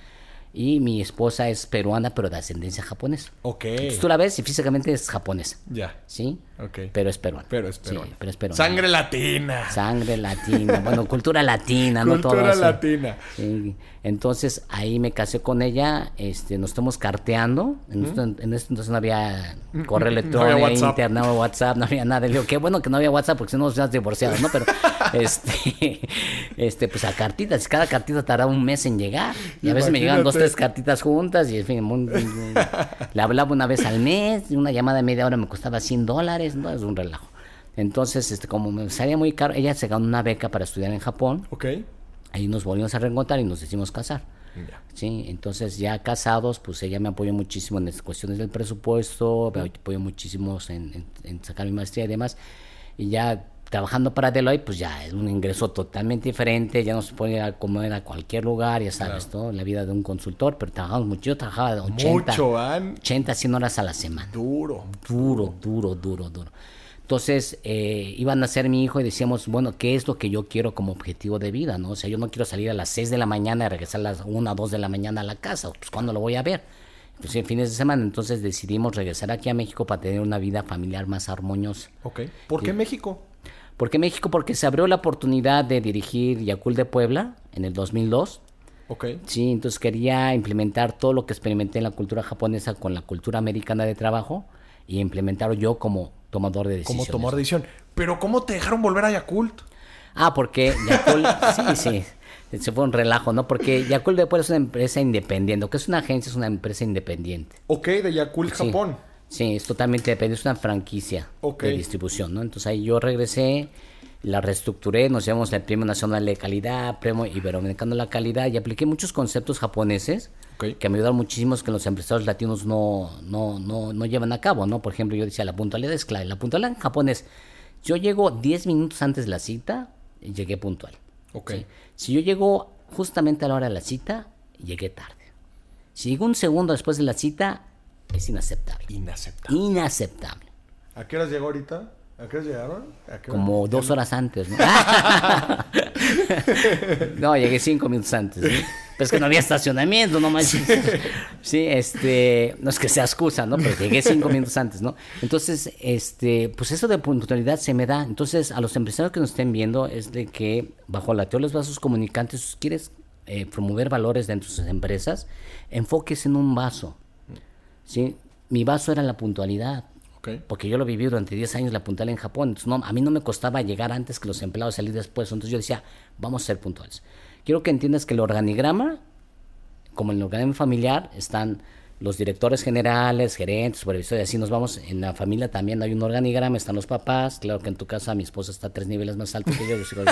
y mi esposa es peruana, pero de ascendencia japonesa. Ok. Entonces tú la ves y físicamente es japonesa. Ya. ¿Sí? Ok. Pero es peruana. Pero es peruana. Sí, pero es peruana. Sangre latina. Sangre latina. bueno, [LAUGHS] cultura latina, ¿no? Cultura latina. Sí. Entonces ahí me casé con ella, este, nos estamos carteando. En, esto, entonces no había correo electrónico, no había internet, no WhatsApp, no había nada. Le digo, qué bueno que no había WhatsApp porque si no nos hubieras divorciado, ¿no? Pero [LAUGHS] este, [LAUGHS] este, pues a cartitas, cada cartita tardaba un mes en llegar. Y a veces me llegaban dos, tres cartitas juntas y en fin, [LAUGHS] le hablaba una vez al mes, una llamada de media hora me costaba 100 dólares, no es un relajo. Entonces, este, como me salía muy caro, ella se ganó una beca para estudiar en Japón. Ok. Ahí nos volvimos a reencontrar y nos decidimos casar. Sí, entonces ya casados, pues ella me apoyó muchísimo en las cuestiones del presupuesto, me apoyó muchísimo en, en, sacar mi maestría y demás. Y ya trabajando para Deloitte, pues ya es un ingreso totalmente diferente, ya no se puede acomodar a cualquier lugar, ya sabes, todo, la vida de un consultor, pero trabajamos mucho, yo trabajaba de 80, Mucho, van. 80, 100 horas a la semana. Duro. Duro, duro, duro, duro. Entonces, eh, iban a ser mi hijo y decíamos, bueno, ¿qué es lo que yo quiero como objetivo de vida? ¿no? O sea, yo no quiero salir a las 6 de la mañana y regresar a las 1 o 2 de la mañana a la casa. Pues, ¿cuándo lo voy a ver? Pues en fines de semana. Entonces decidimos regresar aquí a México para tener una vida familiar más armoniosa. Ok. ¿Por qué México? ¿Por qué México? Porque se abrió la oportunidad de dirigir Yakult de Puebla en el 2002. Ok. Sí, entonces quería implementar todo lo que experimenté en la cultura japonesa con la cultura americana de trabajo y implementarlo yo como tomador de Como decisiones. tomar decisión. Pero ¿cómo te dejaron volver a Yakult? Ah, porque Yakult, [LAUGHS] sí, sí, se fue un relajo, ¿no? Porque Yakult de Puebla es una empresa independiente, lo que es una agencia es una empresa independiente. Ok, de Yakult, Sí. Japón. Sí, es totalmente dependiente, es una franquicia de distribución, ¿no? Entonces ahí yo regresé, la reestructuré, nos llevamos el Premio Nacional de Calidad, Premio Iberoamericano de la Calidad y apliqué muchos conceptos japoneses que me ayudaron muchísimo que los empresarios latinos no, no, no, no llevan a cabo, ¿no? Por ejemplo, yo decía, la puntualidad es clave. La puntualidad en Japón es, yo llego 10 minutos antes de la cita y llegué puntual. Ok. ¿sí? Si yo llego justamente a la hora de la cita, llegué tarde. Si llego un segundo después de la cita, es inaceptable. Inaceptable. Inaceptable. ¿A qué horas llegó ahorita? ¿A qué horas llegaron? ¿A qué hora? Como dos horas antes, ¿no? [LAUGHS] no, llegué cinco minutos antes, ¿sí? Pero es que no había estacionamiento, no manches. Sí, este, no es que sea excusa, ¿no? Pero llegué cinco minutos antes, ¿no? Entonces, este, pues eso de puntualidad se me da. Entonces, a los empresarios que nos estén viendo es de que bajo la teoría de los vasos comunicantes, si quieres eh, promover valores dentro de sus empresas, enfoques en un vaso, ¿sí? Mi vaso era la puntualidad. Porque yo lo viví durante 10 años la puntual en Japón. Entonces, no, a mí no me costaba llegar antes que los empleados salir después. Entonces yo decía, vamos a ser puntuales. Quiero que entiendas que el organigrama, como en el organigrama familiar, están los directores generales, gerentes, supervisores, así nos vamos. En la familia también hay un organigrama, están los papás. Claro que en tu casa mi esposa está tres niveles más alto que yo. Yo soy,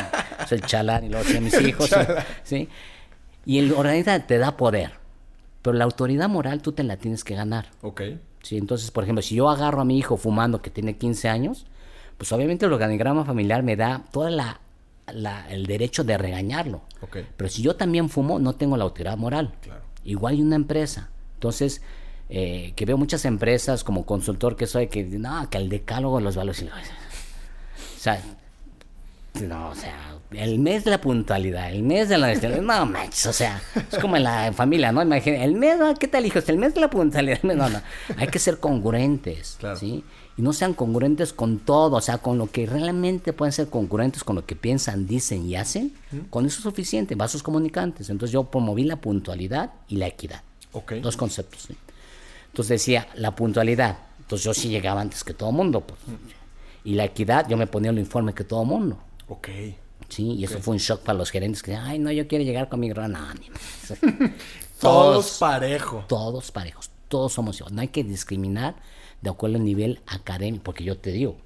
soy el chalán y luego soy mis [LAUGHS] hijos. ¿sí? Y el organigrama te da poder. Pero la autoridad moral tú te la tienes que ganar. Ok. Sí, entonces, por ejemplo, si yo agarro a mi hijo fumando que tiene 15 años, pues obviamente el organigrama familiar me da todo la, la- el derecho de regañarlo. Ok. Pero si yo también fumo, no tengo la autoridad moral. Claro. Igual y una empresa. Entonces, eh, que veo muchas empresas como consultor que soy, que no, que el decálogo de los valores. O sea, no, o sea, el mes de la puntualidad, el mes de la [LAUGHS] no manches, o sea, es como en la familia, ¿no? Imagina, el mes, ¿qué tal, hijos? El mes de la puntualidad, [LAUGHS] no, no, hay que ser congruentes, Claro. ¿sí? Y no sean congruentes con todo, o sea, con lo que realmente pueden ser congruentes con lo que piensan, dicen y hacen, con eso es suficiente, vasos comunicantes. Entonces yo promoví la puntualidad y la equidad, dos conceptos, ¿sí? Entonces decía, la puntualidad, entonces yo sí llegaba antes que todo el mundo, pues. Y la equidad, yo me ponía el informe que todo el mundo. Ok. Sí, y eso fue un shock para los gerentes que decían, ay, no, yo quiero llegar con mi gran no, más". [LAUGHS] Todos parejo. todos parejos, todos somos iguales. No hay que discriminar de acuerdo al nivel académico, porque yo te digo,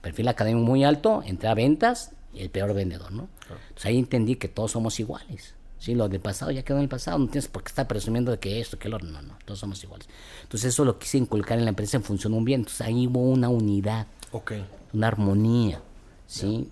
perfil académico muy alto, entré a ventas y el peor vendedor, ¿no? Entonces ahí entendí que todos somos iguales. Sí, lo del pasado ya quedó en el pasado, no tienes por qué estar presumiendo de que esto, que lo otro, no, no, todos somos iguales. Entonces eso lo quise inculcar en la empresa en función de un bien, entonces ahí hubo una unidad Ok. una armonía, ¿sí?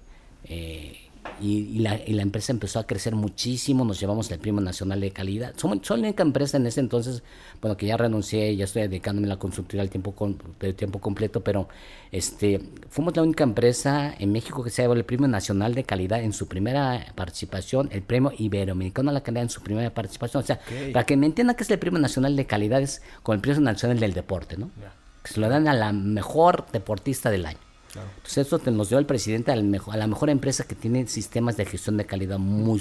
Eh, y, y la, y la empresa empezó a crecer muchísimo, nos llevamos el Premio Nacional de Calidad. Somos, soy la única empresa en ese entonces, bueno, que ya renuncié, ya estoy dedicándome a la consultoría al tiempo, con- de tiempo completo, pero este, fuimos la única empresa en México que se llevó el Premio Nacional de Calidad en su primera participación, el Premio Iberoamericano a la Calidad en su primera participación. O sea, para que me entiendan que es el Premio Nacional de Calidad, es con el Premio Nacional del Deporte, ¿no? Que se lo dan a la mejor deportista del año. Claro. Entonces eso te nos dio el presidente al mejo- a la mejor empresa que tiene sistemas de gestión de calidad muy...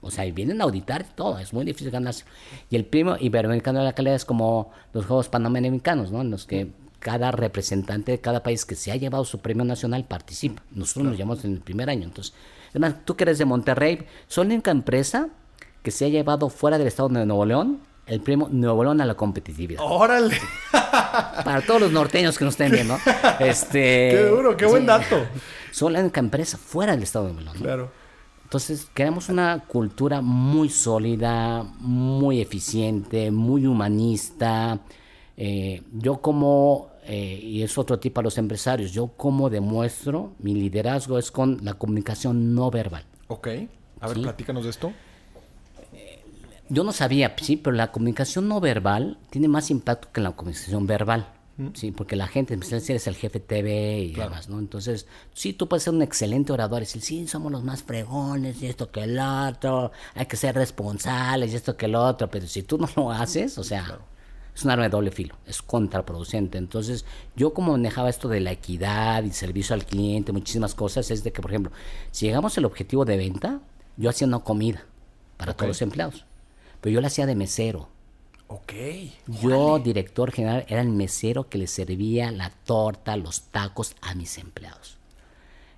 O sea, vienen a auditar todo, es muy difícil ganarse. Y el primo iberoamericano de la calidad es como los Juegos Panamericanos, ¿no? En los que cada representante de cada país que se ha llevado su premio nacional participa. Nosotros nos llamamos en el primer año. Entonces, además, tú que eres de Monterrey, soy la única empresa que se ha llevado fuera del estado de Nuevo León el premio Nuevo León a la competitividad. Órale. Para todos los norteños que nos estén viendo. [LAUGHS] Este, Qué duro, qué buen dato. Son la única empresa fuera del estado de Nuevo León. ¿no? Claro. Entonces, creamos una cultura muy sólida, muy eficiente, muy humanista. Eh, yo como eh, y es otro tipo a los empresarios, yo como demuestro mi liderazgo es con la comunicación no verbal. Ok. A ver, Sí. platícanos de esto. Yo no sabía, sí, pero la comunicación no verbal tiene más impacto que la comunicación verbal. Sí, porque la gente, especialmente si eres el jefe TV y demás, ¿no? Entonces, sí, tú puedes ser un excelente orador y decir, sí, somos los más fregones y esto que el otro, hay que ser responsables y esto que el otro, pero si tú no lo haces, o sea, es un arma de doble filo, es contraproducente. Entonces, yo como manejaba esto de la equidad y servicio al cliente, muchísimas cosas, es de que, por ejemplo, si llegamos al objetivo de venta, yo hacía una comida para todos los empleados, pero yo la hacía de mesero. Ok. Yo, director general, era el mesero que le servía la torta, los tacos a mis empleados.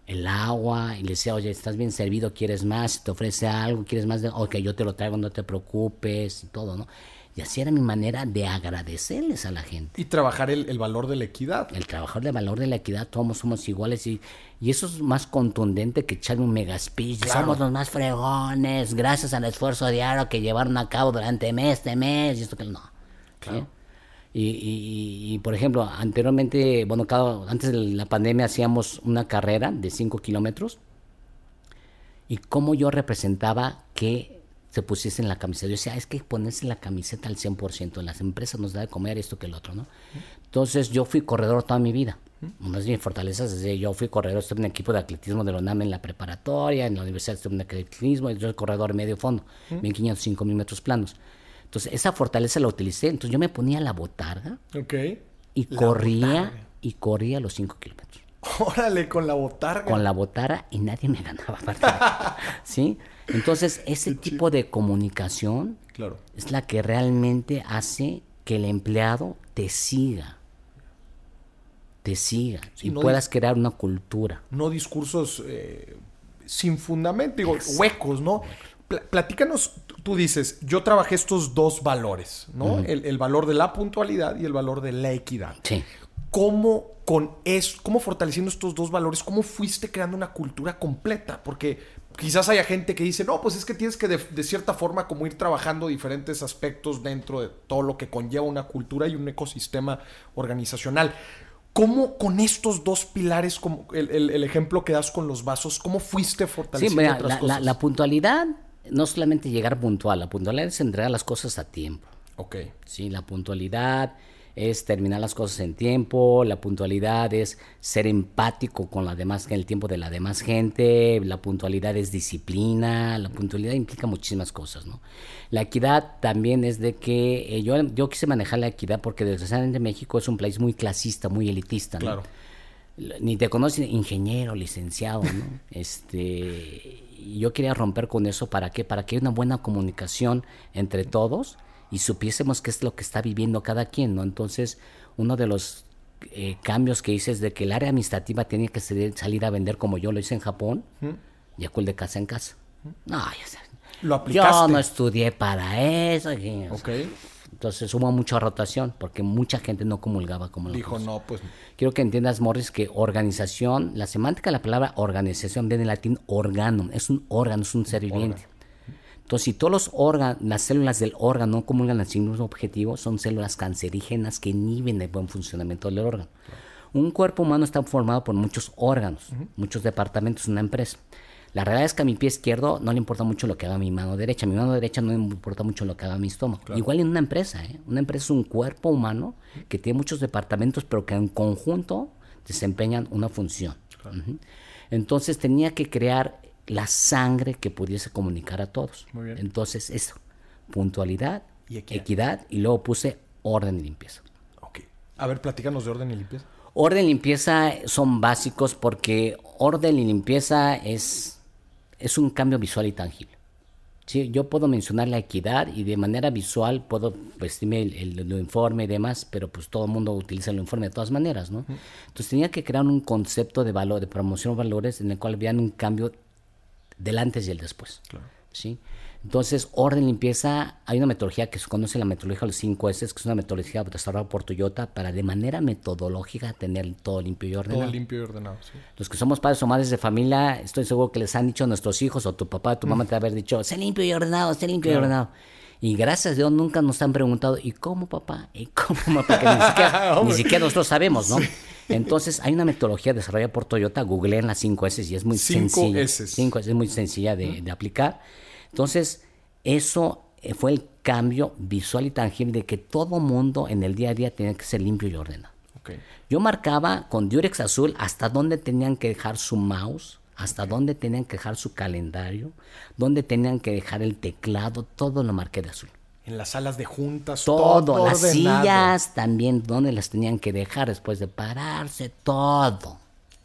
El agua, y le decía, oye, estás bien servido, ¿quieres más? Te ofrece algo, ¿quieres más? De... Ok, yo te lo traigo, no te preocupes, y todo, ¿no? Y así era mi manera de agradecerles a la gente. Y trabajar el, el valor de la equidad. El trabajador de valor de la equidad, todos somos iguales y, y eso es más contundente que echarme un mega speech. Claro. Somos los más fregones, gracias al esfuerzo diario que llevaron a cabo durante mes, este mes y esto que no. Claro. ¿sí? Y, y- y, por ejemplo, anteriormente, bueno, cada, antes de la pandemia hacíamos una carrera de 5 kilómetros y cómo yo representaba que se pusiese en la camiseta. Yo decía, "Ah, es que ponerse la camiseta al 100%, en las empresas nos da de comer esto que el otro, ¿no? Entonces yo fui corredor toda mi vida. Una de mis fortalezas es que yo fui corredor, estuve en el equipo de atletismo de la UNAM en la preparatoria, en la universidad estuve en atletismo, yo soy corredor medio fondo, 1500, 5000 metros planos. Entonces esa fortaleza la utilicé, entonces yo me ponía la botarga Ok. y La corría botarga. y corría los 5 kilómetros [LAUGHS] Órale, con la botarga. con la botara y nadie me ganaba. [LAUGHS] ¿Sí? Entonces, ese tipo de comunicación Claro. es la que realmente hace que el empleado te siga. Te siga Sí, y no puedas crear una cultura. No discursos eh, sin fundamento, digo, huecos, ¿no? Pla- platícanos, tú dices, yo trabajé estos dos valores, ¿no? el, el valor de la puntualidad y el valor de la equidad. Sí. ¿Cómo, con es, ¿Cómo fortaleciendo estos dos valores, cómo fuiste creando una cultura completa? Porque quizás haya gente que dice, no, pues es que tienes que de, de cierta forma como ir trabajando diferentes aspectos dentro de todo lo que conlleva una cultura y un ecosistema organizacional. ¿Cómo con estos dos pilares, como el, el- el ejemplo que das con los vasos, cómo fuiste Sí, fortaleciendo mira, otras la, la- cosas? la puntualidad no solamente llegar puntual, la puntualidad es entregar las cosas a tiempo. Ok, Sí, la puntualidad es terminar las cosas en tiempo, la puntualidad es ser empático con la demás, el tiempo de la demás gente, la puntualidad es disciplina, la puntualidad implica muchísimas cosas, ¿no? La equidad también es de que eh, yo, yo quise manejar la equidad porque desgraciadamente México es un país muy clasista, muy elitista, ¿no? claro. ni te conocen ingeniero, licenciado, ¿no? [LAUGHS] Este, yo quería romper con eso, ¿para qué? Para que haya una buena comunicación entre todos y supiésemos qué es lo que está viviendo cada quien, ¿no? Entonces, uno de los eh, cambios que hice es de que el área administrativa tenía que salir a vender como yo lo hice en Japón, y a de casa en casa. No, ya sabes. Lo aplicaste. Yo no estudié para eso. y- Ok. Entonces hubo mucha rotación porque mucha gente no comulgaba como lo Dijo, no, pues Quiero que entiendas, Morris, que organización, la semántica de la palabra organización viene del latín organum, es un órgano, es un ser viviente. Entonces, si todos los órganos, las células del órgano no comulgan al mismo objetivo, son células cancerígenas que inhiben el buen funcionamiento del órgano. Un cuerpo humano está formado por muchos órganos, muchos departamentos, una empresa. La realidad es que a mi pie izquierdo no le importa mucho lo que haga mi mano derecha. A mi mano derecha no le importa mucho lo que haga mi estómago. Igual en una empresa. ¿eh? Una empresa es un cuerpo humano que tiene muchos departamentos, pero que en conjunto desempeñan una función. Entonces tenía que crear la sangre que pudiese comunicar a todos. Muy bien. Entonces eso, puntualidad, Y equidad. equidad. y luego puse orden y limpieza. Ok. A ver, platícanos de orden y limpieza. Orden y limpieza son básicos porque orden y limpieza es, es un cambio visual y tangible. Sí, yo puedo mencionar la equidad y de manera visual puedo vestirme el, el- el informe y demás, pero pues todo el mundo utiliza el informe de todas maneras, ¿no? Entonces tenía que crear un concepto de valor, de promoción de valores en el cual vean un cambio del antes y el después. ¿sí? Entonces, orden, limpieza, hay una metodología que se conoce la metodología de los 5 S, que es una metodología desarrollada por Toyota para de manera metodológica tener todo limpio y ordenado. Todo limpio y ordenado, sí. Los que somos padres o madres de familia, estoy seguro que les han dicho a nuestros hijos o tu papá, tu mamá te va a haber dicho, sé limpio y ordenado, sé limpio y ordenado. Y gracias a Dios nunca nos han preguntado, ¿y cómo papá? ¿Y cómo papá? Que ni siquiera, [LAUGHS] ni siquiera nosotros sabemos, ¿no? Entonces hay una metodología desarrollada por Toyota, googleen las 5 S y es muy Cinco sencilla. Ss. 5 S es muy sencilla de, de aplicar. Entonces, eso eh, fue el cambio visual y tangible de que todo mundo en el día a día tenía que ser limpio y ordenado. Yo marcaba con Durex azul hasta dónde tenían que dejar su mouse, hasta dónde tenían que dejar su calendario, dónde tenían que dejar el teclado, todo lo marqué de azul. En las salas de juntas, Todo, todo, las ordenado. sillas también, dónde las tenían que dejar después de pararse, todo.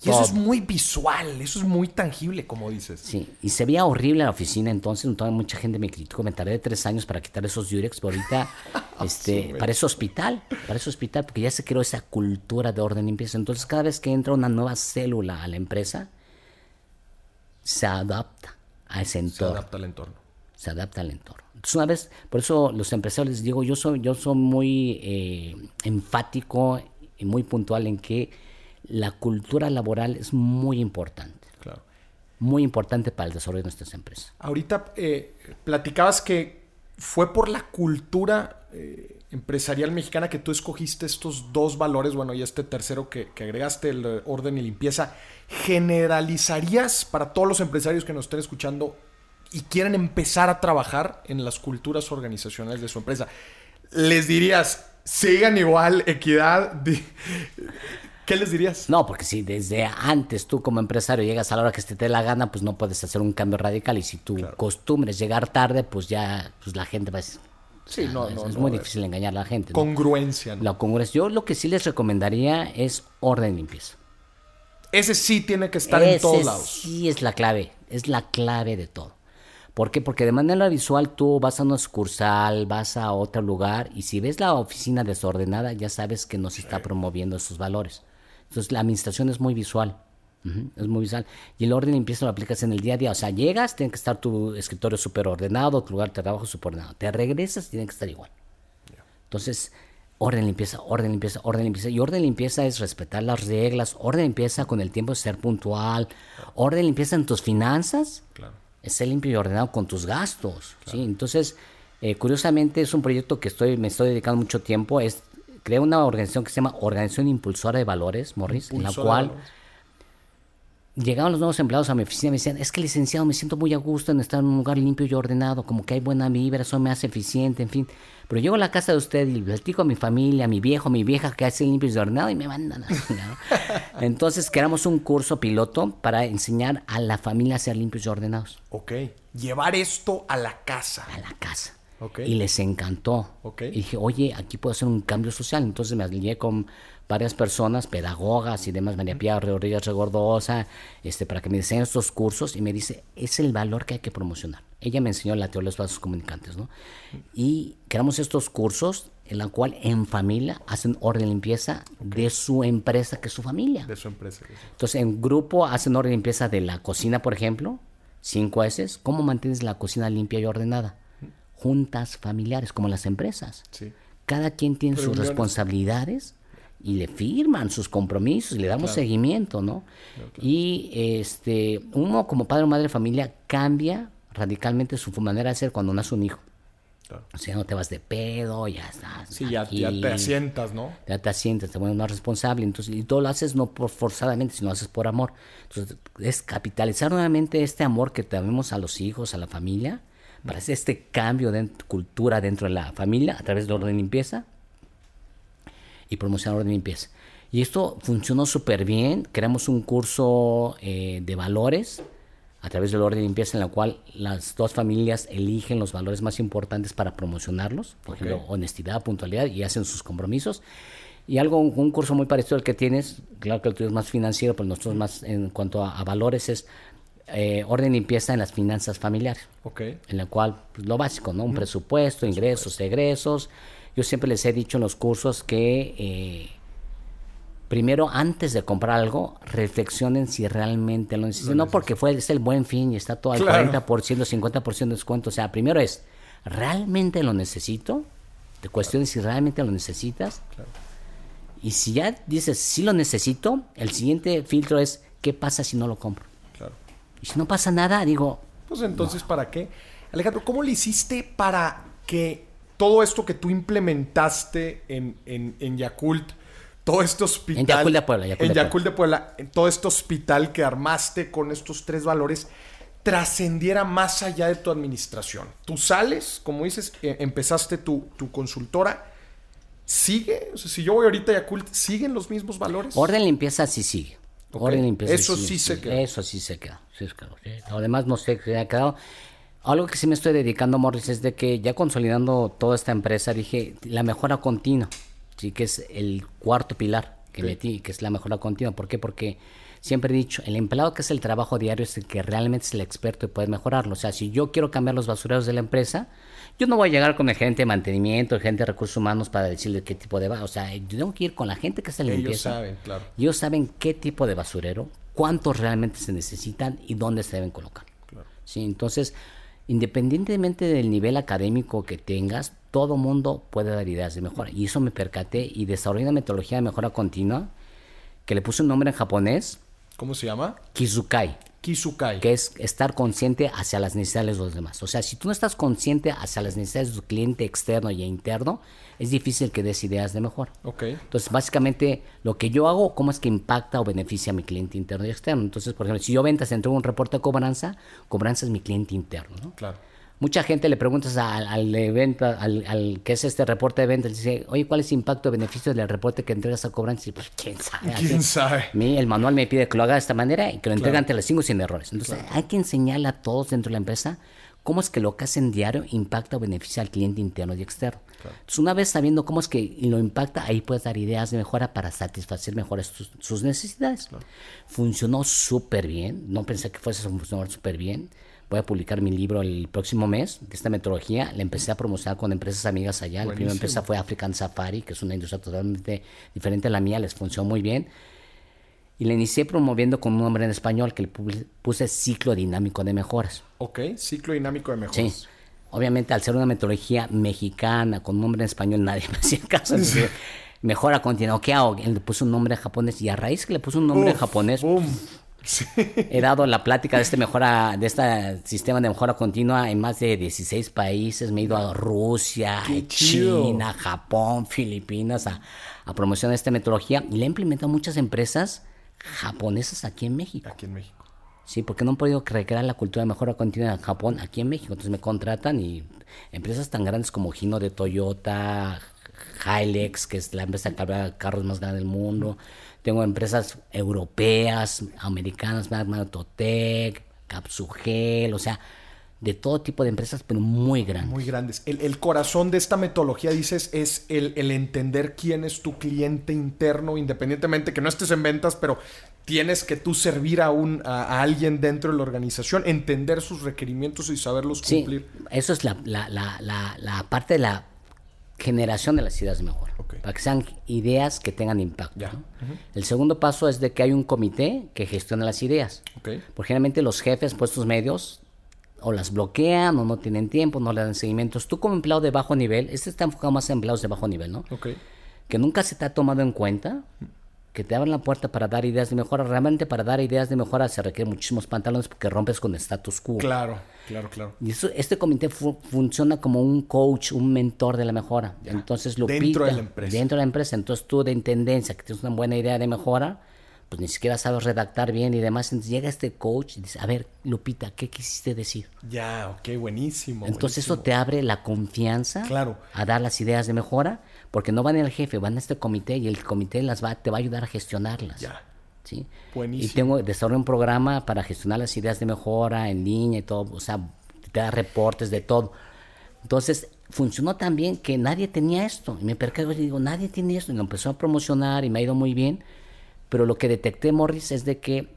Y eso es muy visual, eso es muy tangible, como dices. Sí, y se veía horrible la oficina entonces, entonces mucha gente me criticó, me tardé tres años para quitar esos Durex, pero ahorita [LAUGHS] este, parece hospital, parece hospital, porque ya se creó esa cultura de orden y limpieza. Entonces cada vez que entra una nueva célula a la empresa, se adapta a ese Se entorno adapta al entorno. se adapta al entorno. Entonces, una vez, por eso los empresarios les digo, yo soy, yo soy muy eh, enfático y muy puntual en que la cultura laboral es muy importante, Claro. muy importante para el desarrollo de nuestras empresas. Ahorita eh, platicabas que fue por la cultura eh, empresarial mexicana que tú escogiste estos dos valores, bueno, y este tercero que, que agregaste, el orden y limpieza. ¿Generalizarías para todos los empresarios que nos estén escuchando y quieren empezar a trabajar en las culturas organizacionales de su empresa? ¿Les dirías, sigan igual, equidad? ¿Qué les dirías? No, porque si desde antes tú como empresario llegas a la hora que se te dé la gana, pues no puedes hacer un cambio radical. Y si tu costumbre es llegar tarde, pues ya pues la gente va a decir, Sí, no, es, no, es no, muy difícil engañar a la gente. Congruencia. ¿no? La congruencia. Yo lo que sí les recomendaría es orden y limpieza. Ese sí tiene que estar en todos lados. Sí, es la clave, es la clave de todo. ¿Por qué? Porque de manera visual tú vas a una sucursal, vas a otro lugar y si ves la oficina desordenada ya sabes que no se está promoviendo esos valores. Entonces la administración es muy visual, es muy visual. Y el orden y limpieza lo aplicas en el día a día. O sea, llegas, tiene que estar tu escritorio súper ordenado, tu lugar de trabajo súper ordenado. Te regresas, tiene que estar igual. Entonces, orden, limpieza, orden, limpieza, orden, limpieza. Y orden, limpieza es respetar las reglas. Orden, limpieza con el tiempo es ser puntual. Orden, limpieza en tus finanzas. Claro. Es ser limpio y ordenado con tus gastos. ¿sí? Entonces, eh, curiosamente, es un proyecto que estoy, me estoy dedicando mucho tiempo. Es creé una organización que se llama Organización Impulsora de Valores, Morris, en la Impulsora cual. Llegaban los nuevos empleados a mi oficina y me decían, es que licenciado, me siento muy a gusto en estar en un lugar limpio y ordenado, como que hay buena vibra, eso me hace eficiente, en fin. Pero llego a la casa de usted y platico a mi familia, a mi viejo, a mi vieja que hace limpio y ordenado y me mandan a chingada. Entonces creamos un curso piloto para enseñar a la familia a ser limpios y ordenados, Ok. Llevar esto a la casa. a la casa. Ok. Y les encantó. Ok. Y dije, oye, aquí puedo hacer un cambio social. Entonces me alineé con varias personas, pedagogas y demás, María Pía Rodríguez Regordosa, este, para que me diseñen estos cursos y me dice, es el valor que hay que promocionar. Ella me enseñó la teoría de los vasos comunicantes, ¿no? Y creamos estos cursos en la cual en familia hacen orden y limpieza de su empresa, que es su familia. De su empresa. Entonces, en grupo hacen orden y limpieza de la cocina, por ejemplo, cinco S. ¿Cómo mantienes la cocina limpia y ordenada? Juntas familiares, como las empresas. Sí. Cada quien tiene sus responsabilidades y le firman sus compromisos y le damos seguimiento, ¿no? Y este, uno como padre o madre de familia cambia radicalmente su manera de ser cuando nace un hijo. O sea, no te vas de pedo, ya estás. Sí, ya, te asientas, ¿no? ya te asientas, te vuelves más responsable, entonces, y todo lo haces no por forzadamente, sino lo haces por amor. Entonces, es capitalizar nuevamente este amor que tenemos a los hijos, a la familia, para hacer este cambio de cultura dentro de la familia a través de orden y limpieza y promocionar orden y limpieza. Y esto funcionó súper bien. Creamos un curso eh, de valores a través del orden y limpieza en la cual las dos familias eligen los valores más importantes para promocionarlos. Por ejemplo, honestidad, puntualidad y hacen sus compromisos. Y algo, un, curso muy parecido al que tienes, claro que el tuyo es más financiero, pero nosotros más en cuanto a, a valores es eh, orden y limpieza en las finanzas familiares Ok. en la cual pues, lo básico, ¿no? Un presupuesto, ingresos, egresos. Yo siempre les he dicho en los cursos que eh, primero, antes de comprar algo, reflexionen si realmente lo necesitan. No porque fue, es el buen fin y está todo al Claro. 40%, 50% de descuento. O sea, primero es, ¿realmente lo necesito? Te cuestiones si realmente lo necesitas. Y si ya dices, sí lo necesito, el siguiente filtro es, ¿qué pasa si no lo compro? Claro. Y si no pasa nada, digo, Pues entonces, ¿para qué? Alejandro, ¿cómo le hiciste para que todo esto que tú implementaste en, en, en Yakult, todo este hospital. En Yakult de Puebla. en Yakult de Puebla, en todo este hospital que armaste con estos tres valores, trascendiera más allá de tu administración. Tú sales, como dices, eh, empezaste tu, tu consultora. ¿Sigue? O sea, si yo voy ahorita a Yakult, ¿siguen los mismos valores? Orden limpieza sí sigue. Ok. Orden limpieza Eso sí se quedó. Eso sí se. Sí quedó, sí. Lo demás no sé qué ha quedado. Algo que sí me estoy dedicando, Morris, es de que ya consolidando toda esta empresa, dije, la mejora continua, sí, que es el cuarto pilar que Ok. metí, que es la mejora continua. ¿Por qué? Porque siempre he dicho, el empleado que es el trabajo diario es el que realmente es el experto y puede mejorarlo. O sea, si yo quiero cambiar los basureros de la empresa, yo no voy a llegar con el gerente de mantenimiento, el gerente de recursos humanos para decirle qué tipo de va. O sea, yo tengo que ir con la gente que está en la Ellos saben, claro. Ellos saben qué tipo de basurero, cuántos realmente se necesitan y dónde se deben colocar. Claro. Sí, entonces, independientemente del nivel académico que tengas, todo mundo puede dar ideas de mejora. Y eso me percaté y desarrollé una metodología de mejora continua que le puse un nombre en japonés, ¿Cómo se llama? Kizukai, Kizukai. que es estar consciente hacia las necesidades de los demás. O sea, si tú no estás consciente hacia las necesidades de tu cliente externo y interno, es difícil que des ideas de mejora. Ok. Entonces, básicamente, lo que yo hago, cómo es que impacta o beneficia a mi cliente interno y externo. Entonces, por ejemplo, si yo ventas, entrego un reporte de cobranza, cobranza es mi cliente interno, ¿no? Claro. Mucha gente le preguntas al, al de venta, al, al que es este reporte de ventas, dice, oye, ¿cuál es el impacto o beneficio del reporte que entregas a cobranza? Y pues, ¿quién sabe? [LAUGHS] ¿Quién Así. sabe? Mi, el manual me pide que lo haga de esta manera y que lo entregue ante las 5 sin errores. Entonces, hay que enseñarle a todos dentro de la empresa cómo es que lo que hacen diario impacta o beneficia al cliente interno y externo. Entonces, una vez sabiendo cómo es que lo impacta, ahí puedes dar ideas de mejora para satisfacer mejor sus, sus necesidades. Funcionó súper bien. No pensé que fuese a funcionar súper bien. Voy a publicar mi libro el próximo mes de esta metodología. La empecé a promocionar con empresas amigas allá. La primera empresa fue African Safari, que es una industria totalmente diferente a la mía. Les funcionó muy bien. Y la inicié promoviendo con un nombre en español que le pu- puse ciclo dinámico de mejoras. Ok. Ciclo dinámico de Sí. Obviamente, al ser una metodología mexicana con nombre en español, nadie [LAUGHS] me hacía caso. Entonces, mejora continua. ¿Qué hago? Él le puso un nombre en japonés y a raíz que le puso un nombre en japonés. Sí. he dado la plática de este mejora, de este sistema de mejora continua en más de 16 países. Me he ido a Rusia. China, Japón, Filipinas a, a promocionar esta metodología y la he implementado en muchas empresas japonesas aquí en México. Aquí en México. Sí, porque no han podido recrear la cultura de mejora continua en Japón, aquí en México. Entonces me contratan y empresas tan grandes como Hino de Toyota, Hilux, que es la empresa que habrá carros más grande del mundo. Tengo empresas europeas, americanas, Magnatotec, Capsugel, o sea, de todo tipo de empresas, pero muy grandes. Muy grandes. El, corazón de esta metodología, dices, es el entender quién es tu cliente interno, independientemente que no estés en ventas, pero tienes que tú servir a, un, a, a alguien dentro de la organización, entender sus requerimientos y saberlos Sí, cumplir. eso es la, la, la, la, parte de la generación de las ideas de mejora. Ok. Para que sean ideas que tengan impacto. El segundo paso es de que hay un comité que gestiona las ideas. Ok. Porque generalmente los jefes puestos medios o las bloquean o no tienen tiempo, no le dan seguimientos. Tú como empleado de bajo nivel, este está enfocado más en empleados de bajo nivel, ¿no? Ok. que nunca se te ha tomado en cuenta, que te abran la puerta para dar ideas de mejora. Realmente para dar ideas de mejora se requieren muchísimos pantalones porque rompes con status quo. Claro, claro, claro. Y eso- este comité fu- funciona como un coach, un mentor de la mejora. Entonces, Lupita, Dentro de la empresa. Dentro de la empresa. Entonces, tú de intendencia, que tienes una buena idea de mejora, pues ni siquiera sabes redactar bien y demás. Entonces, llega este coach y dice, a ver, Lupita, ¿qué quisiste decir? Ya, ok, buenísimo. Entonces, buenísimo. eso te abre la confianza Claro. a dar las ideas de mejora, porque no van el jefe, van a este comité y el comité las va, te va a ayudar a gestionarlas. Ya. ¿sí? Buenísimo. Y tengo, desarrollo un programa para gestionar las ideas de mejora en línea y todo, o sea, te da reportes de todo. Entonces, funcionó tan bien que nadie tenía esto. Y me percato y digo, nadie tiene esto. Y lo empezó a promocionar y me ha ido muy bien. Pero lo que detecté, Morris, es de que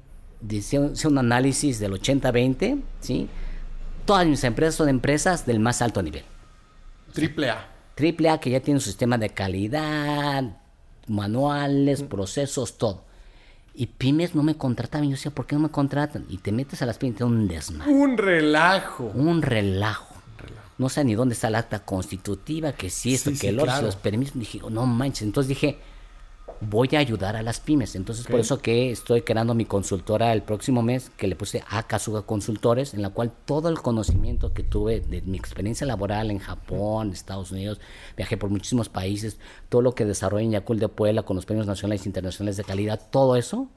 hice un hice un análisis del 80-20, ¿sí? Todas mis empresas son empresas del más alto nivel. Triple A. Triple A que ya tiene un sistema de calidad, manuales, procesos, todo. Y pymes no me contrataban. Yo decía, ¿por qué no me contratan? Y te metes a las pymes y te da un desmadre, Un relajo. un relajo. No sé ni dónde está la acta constitutiva, que si esto, Sí, que sí, el otro, claro. los permisos. Dije, no manches. Entonces dije, voy a ayudar a las pymes. Entonces, por eso que estoy creando mi consultora el próximo mes, que le puse a Kazuga Consultores, en la cual todo el conocimiento que tuve de mi experiencia laboral en Japón, Estados Unidos, viajé por muchísimos países, todo lo que desarrollé en Yakul de Puebla con los premios nacionales e internacionales de calidad, todo eso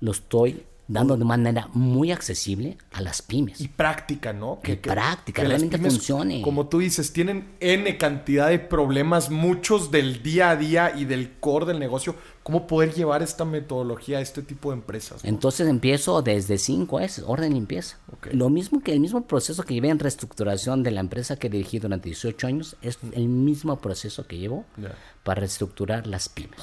lo estoy dando de manera muy accesible a las pymes. Y práctica, ¿no? Que, práctica, que realmente funcione. Como tú dices, tienen N cantidad de problemas, muchos del día a día y del core del negocio. ¿Cómo poder llevar esta metodología a este tipo de empresas? Entonces empiezo desde cinco es orden limpieza. Lo mismo que el mismo proceso que llevé en reestructuración de la empresa que dirigí durante 18 años, es el mismo proceso que llevo para reestructurar las pymes.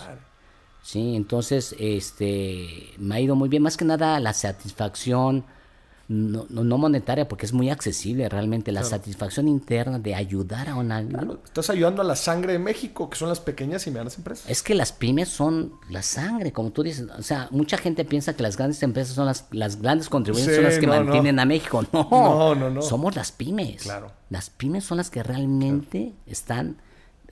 Sí, entonces este me ha ido muy bien, más que nada la satisfacción no, no, monetaria, porque es muy accesible realmente, la satisfacción interna de ayudar a una... Estás ayudando a la sangre de México, que son las pequeñas y medianas empresas. Es que las pymes son la sangre, como tú dices. O sea, mucha gente piensa que las grandes empresas son las, las grandes contribuyentes, son las que mantienen a México. [LAUGHS] No, no, no, no. Somos las pymes. Claro. Las pymes son las que realmente están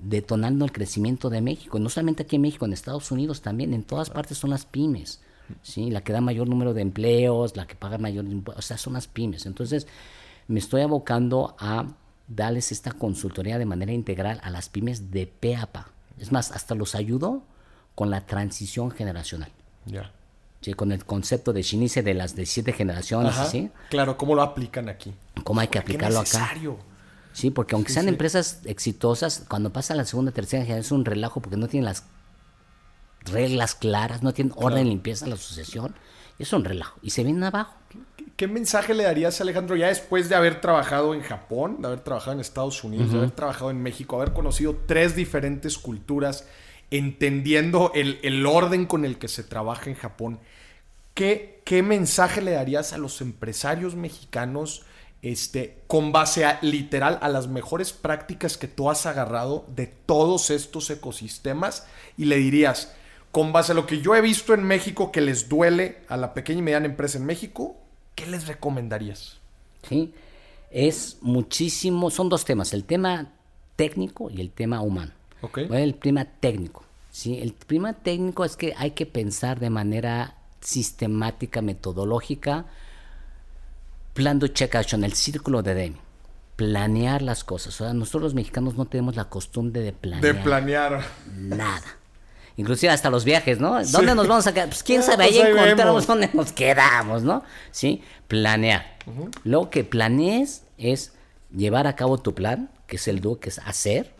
detonando el crecimiento de México. No solamente aquí en México, en Estados Unidos también, en todas partes son las pymes. ¿sí? La que da mayor número de empleos, la que paga mayor o sea, son las pymes. Entonces, me estoy abocando a darles esta consultoría de manera integral a las pymes de PEAPA. Es más, hasta los ayudo con la transición generacional. Ya. Sí, con el concepto de Shinice de las de siete generaciones, ¿sí? Claro, ¿cómo lo aplican aquí? ¿Cómo hay que aplicarlo acá? Sí, porque aunque sean empresas exitosas, cuando pasa la segunda, tercera generación es un relajo porque no tienen las reglas claras, no tienen orden de limpieza la sucesión. Es un relajo. Y se vienen abajo. ¿Qué, mensaje le darías, Alejandro, ya después de haber trabajado en Japón, de haber trabajado en Estados Unidos, de haber trabajado en México, haber conocido tres diferentes culturas, entendiendo el, el orden con el que se trabaja en Japón? ¿Qué, ¿Qué mensaje le darías a los empresarios mexicanos? Este, con base a literal a las mejores prácticas que tú has agarrado de todos estos ecosistemas y le dirías, con base a lo que yo he visto en México que les duele a la pequeña y mediana empresa en México, ¿qué les recomendarías? Sí, es muchísimo, son dos temas, el tema técnico y el tema humano. Okay. el tema técnico. ¿sí? El tema técnico es que hay que pensar de manera sistemática, metodológica, Plan de check action, el círculo de Deming. Planear las cosas. O sea, nosotros los mexicanos no tenemos la costumbre de planear. De planear. Nada. Inclusive hasta los viajes, ¿no? ¿Dónde nos vamos a quedar? Pues quién sabe, ahí pues encontramos dónde nos quedamos, ¿no? Sí, planear. Lo que planees es llevar a cabo tu plan, que es el dúo, que es hacer,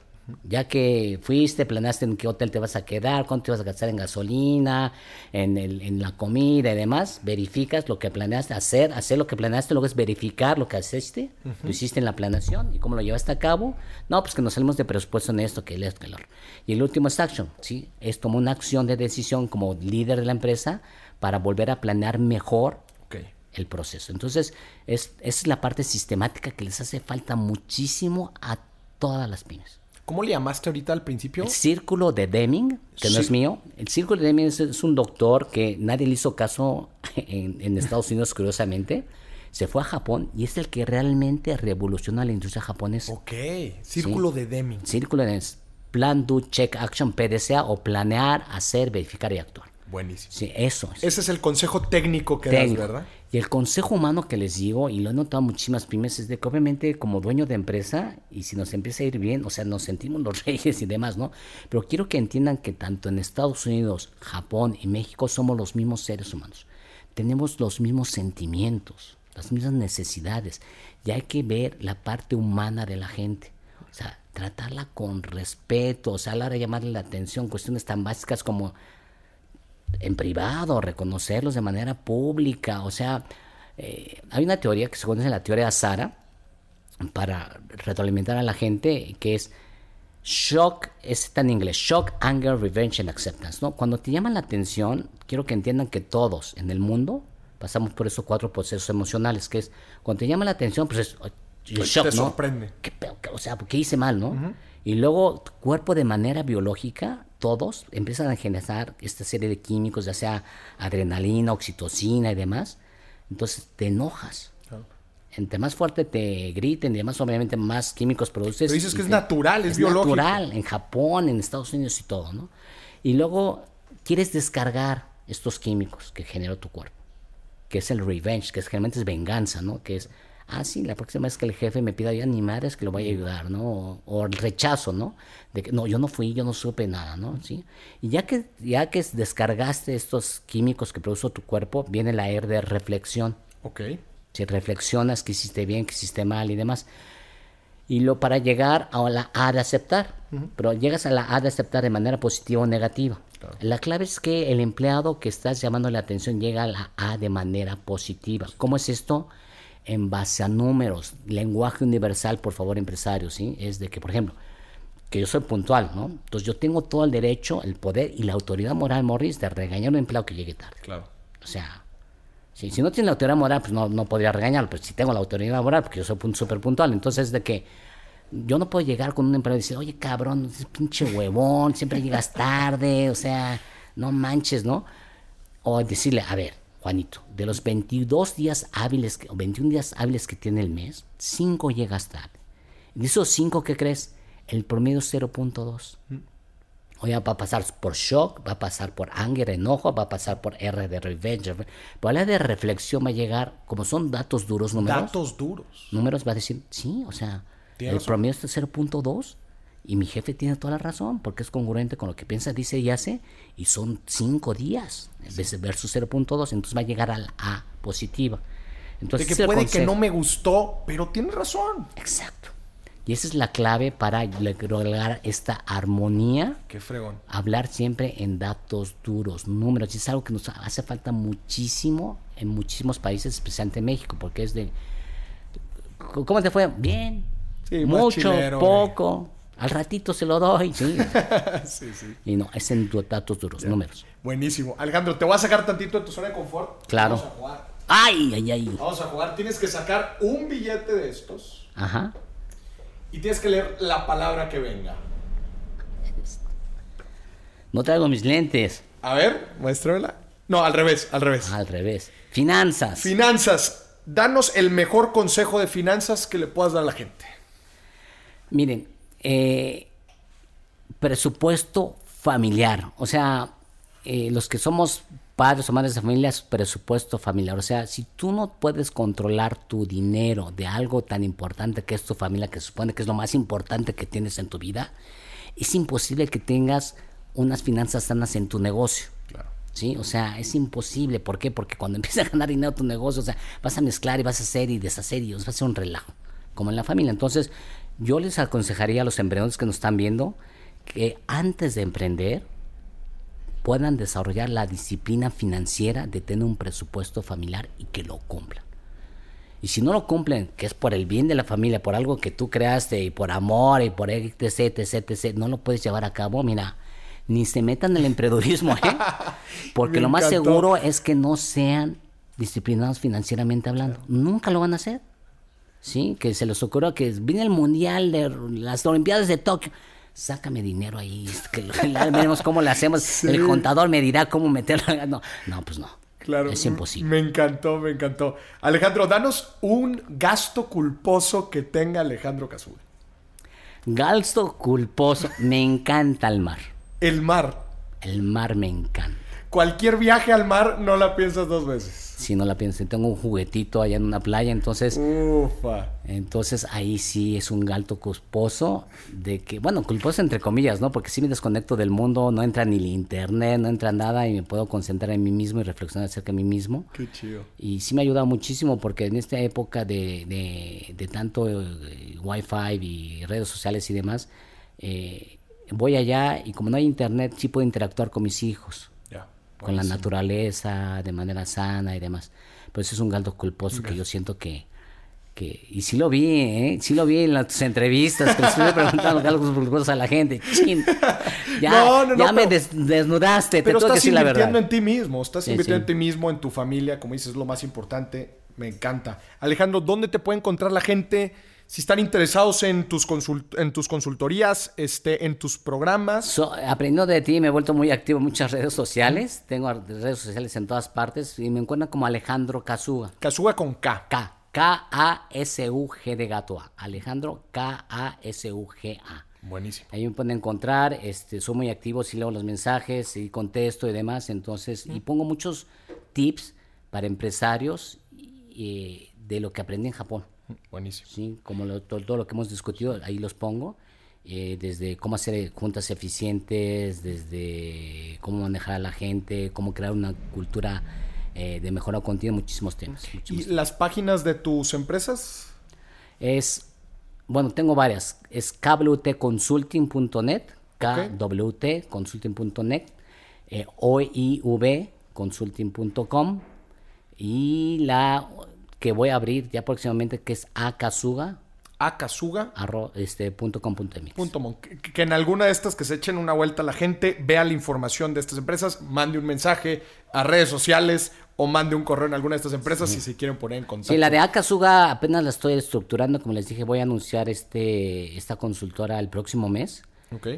ya que fuiste, planeaste en qué hotel te vas a quedar, cuánto te vas a gastar en gasolina, en, el, en la comida y demás, verificas lo que planeaste hacer, hacer lo que planeaste, luego es verificar lo que hiciste, lo hiciste en la planeación y cómo lo llevaste a cabo. No, pues que nos salimos de presupuesto en esto, que el esto, que. Y el último es action, ¿sí? Es tomar una acción de decisión como líder de la empresa para volver a planear mejor el proceso. Entonces, es, es la parte sistemática que les hace falta muchísimo a todas las pymes. ¿Cómo le llamaste ahorita al principio? El círculo de Deming, que no es mío. El círculo de Deming es, un doctor que nadie le hizo caso [LAUGHS] en, Estados Unidos, curiosamente. Se fue a Japón y es el que realmente revoluciona la industria japonesa. Ok, círculo de Deming. Círculo de Plan, Do, Check, Action, PDCA o planear, hacer, verificar y actuar. Buenísimo. Sí, eso. Ese es el consejo técnico que das, ¿verdad? Y el consejo humano que les digo, y lo he notado muchísimas pymes, es de que obviamente como dueño de empresa, y si nos empieza a ir bien, o sea, nos sentimos los [LAUGHS] reyes y demás, ¿no? Pero quiero que entiendan que tanto en Estados Unidos, Japón y México somos los mismos seres humanos. Tenemos los mismos sentimientos, las mismas necesidades, y hay que ver la parte humana de la gente. O sea, tratarla con respeto, o sea, a la hora de llamarle la atención, cuestiones tan básicas como en privado, reconocerlos de manera pública. O sea, eh, hay una teoría que se conoce la teoría de Sara para retroalimentar a la gente, que es shock, está en inglés, shock, anger, revenge and acceptance. ¿no? Cuando te llaman la atención, quiero que entiendan que todos en el mundo pasamos por esos cuatro procesos emocionales, que es cuando te llama la atención, pues es pues shock, te sorprende. o sea, ¿qué hice mal, no? Y luego tu cuerpo de manera biológica todos empiezan a generar esta serie de químicos, ya sea adrenalina, oxitocina y demás. Entonces te enojas. Entre más fuerte te griten y demás, obviamente más químicos produces. Pero dices que es natural, es, biológico. natural, en Japón, en Estados Unidos y todo, ¿no? Y luego quieres descargar estos químicos que generó tu cuerpo, que es el revenge, que es, generalmente es venganza, ¿no? Que es, ah, sí, la próxima vez que el jefe me pida ya ni madres que lo vaya a ayudar, ¿no? O, o el rechazo, ¿no? De que, no, yo no fui, yo no supe nada, ¿no? ¿Sí? Y ya que, ya que descargaste estos químicos que produjo tu cuerpo, viene la era de reflexión. Ok. Si reflexionas que hiciste bien, que hiciste mal y demás. Y lo para llegar a la A de aceptar. Pero llegas a la A de aceptar de manera positiva o negativa. La clave es que el empleado que estás llamando la atención llega a la A de manera positiva. ¿Cómo es esto? En base a números. Lenguaje universal, por favor, empresarios, ¿sí? Es de que, por ejemplo, que yo soy puntual, ¿no? Entonces yo tengo todo el derecho, el poder y la autoridad moral, Morris, de regañar a un empleado que llegue tarde. Claro. O sea, si, si no tiene la autoridad moral, pues no, no podría regañarlo, pero si tengo la autoridad moral, porque yo soy súper puntual, entonces de que yo no puedo llegar con un empleado y decir, oye cabrón, ese pinche huevón, siempre llegas tarde, o sea, no manches, ¿no? O decirle, a ver, Juanito, de los 22 días hábiles, o 21 días hábiles que tiene el mes, 5 llegas tarde. De esos 5, ¿qué crees? El promedio es 0.2. O ya va a pasar por shock, va a pasar por anger, enojo, va a pasar por R de revenge. Por la de reflexión va a llegar, como son datos duros, números, Datos duros. números va a decir, sí, o sea, el razón. promedio es de 0.2 y mi jefe tiene toda la razón porque es congruente con lo que piensa, dice y hace y son 5 días de versus 0.2, entonces va a llegar a la A positiva. De Entonces, que es el puede que no me gustó, pero tienes razón. Exacto. Y esa es la clave para lograr esta armonía Qué fregón. hablar siempre en datos duros, números. Y es algo que nos hace falta muchísimo en muchísimos países, especialmente en México, porque es de. ¿Cómo te fue? Bien. Sí, Mucho, chilero, poco. Al ratito se lo doy. Sí. [LAUGHS] sí, sí. y no, es en datos duros, números. Buenísimo. Alejandro, te voy a sacar tantito de tu zona de confort. Claro. Vamos a jugar. ¡Ay, ay, ay! Vamos a jugar. Tienes que sacar un billete de estos Ajá. y tienes que leer la palabra que venga. No traigo mis lentes. A ver, muéstramela. No, al revés, al revés. Al revés. Finanzas. Finanzas. Danos el mejor consejo de finanzas que le puedas dar a la gente. Miren, eh, presupuesto familiar. O sea, eh, los que somos padres o madres de familia, es presupuesto familiar. O sea, si tú no puedes controlar tu dinero de algo tan importante que es tu familia, que supone que es lo más importante que tienes en tu vida, es imposible que tengas unas finanzas sanas en tu negocio. Claro. ¿Sí? O sea, es imposible. ¿Por qué? Porque cuando [LAUGHS] empieza a ganar dinero tu negocio, o sea, vas a mezclar y vas a hacer y deshacer y va a ser un relajo, como en la familia. Entonces, yo les aconsejaría a los emprendedores que nos están viendo que antes de emprender puedan desarrollar la disciplina financiera de tener un presupuesto familiar y que lo cumplan. Y si no lo cumplen, que es por el bien de la familia, por algo que tú creaste y por amor y por etc, etc, etc, no lo puedes llevar a cabo, mira, ni se metan en el emprendedurismo, ¿eh? [LAUGHS] Porque lo más seguro es que no sean disciplinados financieramente hablando. Nunca lo van a hacer. ¿Sí? Que se les ocurrió que viene el mundial de las Olimpiadas de Tokio. Sácame dinero ahí, que veremos cómo lo hacemos. El contador me dirá cómo meterlo. [LAUGHS] No, no, pues no. Claro. Es imposible. Me encantó, me encantó. Alejandro, danos un gasto culposo que tenga Alejandro Cazul. Gasto culposo. Me encanta el mar. El mar. El mar me encanta. Cualquier viaje al mar no la piensas dos veces. Si no la piensen, tengo un juguetito allá en una playa, entonces, Ufa. entonces ahí sí es un gasto culposo de que, bueno, culposo entre comillas, ¿no? Porque si me desconecto del mundo, no entra ni el internet, no entra nada y me puedo concentrar en mí mismo y reflexionar acerca de mí mismo. Qué chido. Y sí me ha ayudado muchísimo porque en esta época de, de, de tanto eh, wifi y redes sociales y demás, eh, voy allá y como no hay internet, sí puedo interactuar con mis hijos. Con la naturaleza, de manera sana y demás. Pero eso es un gasto culposo que yo siento que, que... Y sí lo vi, ¿eh? Sí lo vi en las entrevistas, que estuve [LAUGHS] preguntando gastos culposos a la gente. Chin. Ya, No, no, no, ya me des- desnudaste, Pero te tengo que decir la invirtiendo verdad. en ti mismo, estás Sí, invirtiendo sí. en ti mismo, en tu familia, como dices, es lo más importante. Me encanta. Alejandro, ¿dónde te puede encontrar la gente? Si están interesados en tus, consult- en tus consultorías, este, en tus programas. So- aprendiendo de ti, me he vuelto muy activo en muchas redes sociales. Tengo redes sociales en todas partes y me encuentran como Alejandro Kazuga. Kazuga con K. K. K-A-S-U-G de gato A. Alejandro K-A-S-U-G-A. Buenísimo. Ahí me pueden encontrar, este, soy muy activo, sí leo los mensajes, y contesto y demás, entonces, y pongo muchos tips para empresarios eh, de lo que aprendí en Japón. Buenísimo. Sí, como lo- todo, todo lo que hemos discutido, ahí los pongo. eh, desde cómo hacer juntas eficientes, desde cómo manejar a la gente, cómo crear una cultura eh, de mejora continua, muchísimos temas. ¿Y muchísimos las páginas de tus empresas? Es, bueno, tengo varias. Es kwtconsulting.net, kwtconsulting.net, eh, oiv consulting.com y la que voy a abrir ya próximamente que es akasuga Akasuga. arro- este, punto com punto mx. Punto mon. Que, que en alguna de estas que se echen una vuelta a la gente, vea la información de estas empresas, mande un mensaje a redes sociales o mande un correo en alguna de estas empresas si se quieren poner en contacto. Sí, la de Akasuga apenas la estoy estructurando, como les dije, voy a anunciar este esta consultora el próximo mes.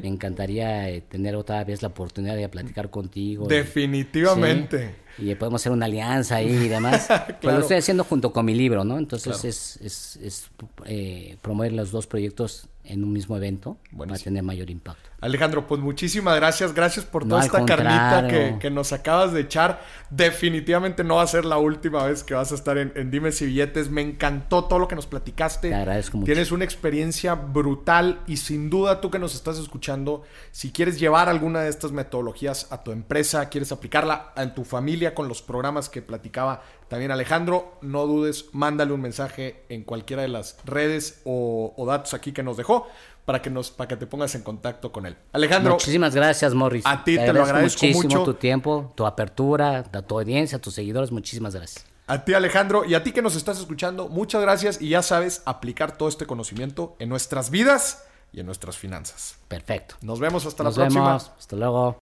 Me encantaría eh, tener otra vez la oportunidad de platicar contigo. y- Definitivamente. Sí, y podemos hacer una alianza ahí y demás. [LAUGHS] Pero lo estoy haciendo junto con mi libro, ¿no? Entonces es, es, es, eh, promover los dos proyectos en un mismo evento para Buenísimo. tener mayor impacto. Alejandro, pues muchísimas gracias. Gracias por toda esta carnita que, que nos acabas de echar. Definitivamente no va a ser la última vez que vas a estar en, en Dimes y Billetes. Me encantó todo lo que nos platicaste. Te agradezco mucho. Tienes una experiencia brutal y sin duda tú que nos estás escuchando, si quieres llevar alguna de estas metodologías a tu empresa, quieres aplicarla en tu familia con los programas que platicaba también Alejandro, no dudes, mándale un mensaje en cualquiera de las redes o, o datos aquí que nos dejó para que, nos, para que te pongas en contacto con él. Alejandro, Muchísimas gracias, Morris. A ti te lo agradezco muchísimo mucho. tu tiempo, tu apertura, a tu audiencia, a tus seguidores. Muchísimas gracias. A ti Alejandro y a ti que nos estás escuchando, muchas gracias y ya sabes aplicar todo este conocimiento en nuestras vidas y en nuestras finanzas. Perfecto. Nos vemos hasta Nos la próxima. vemos. Hasta luego.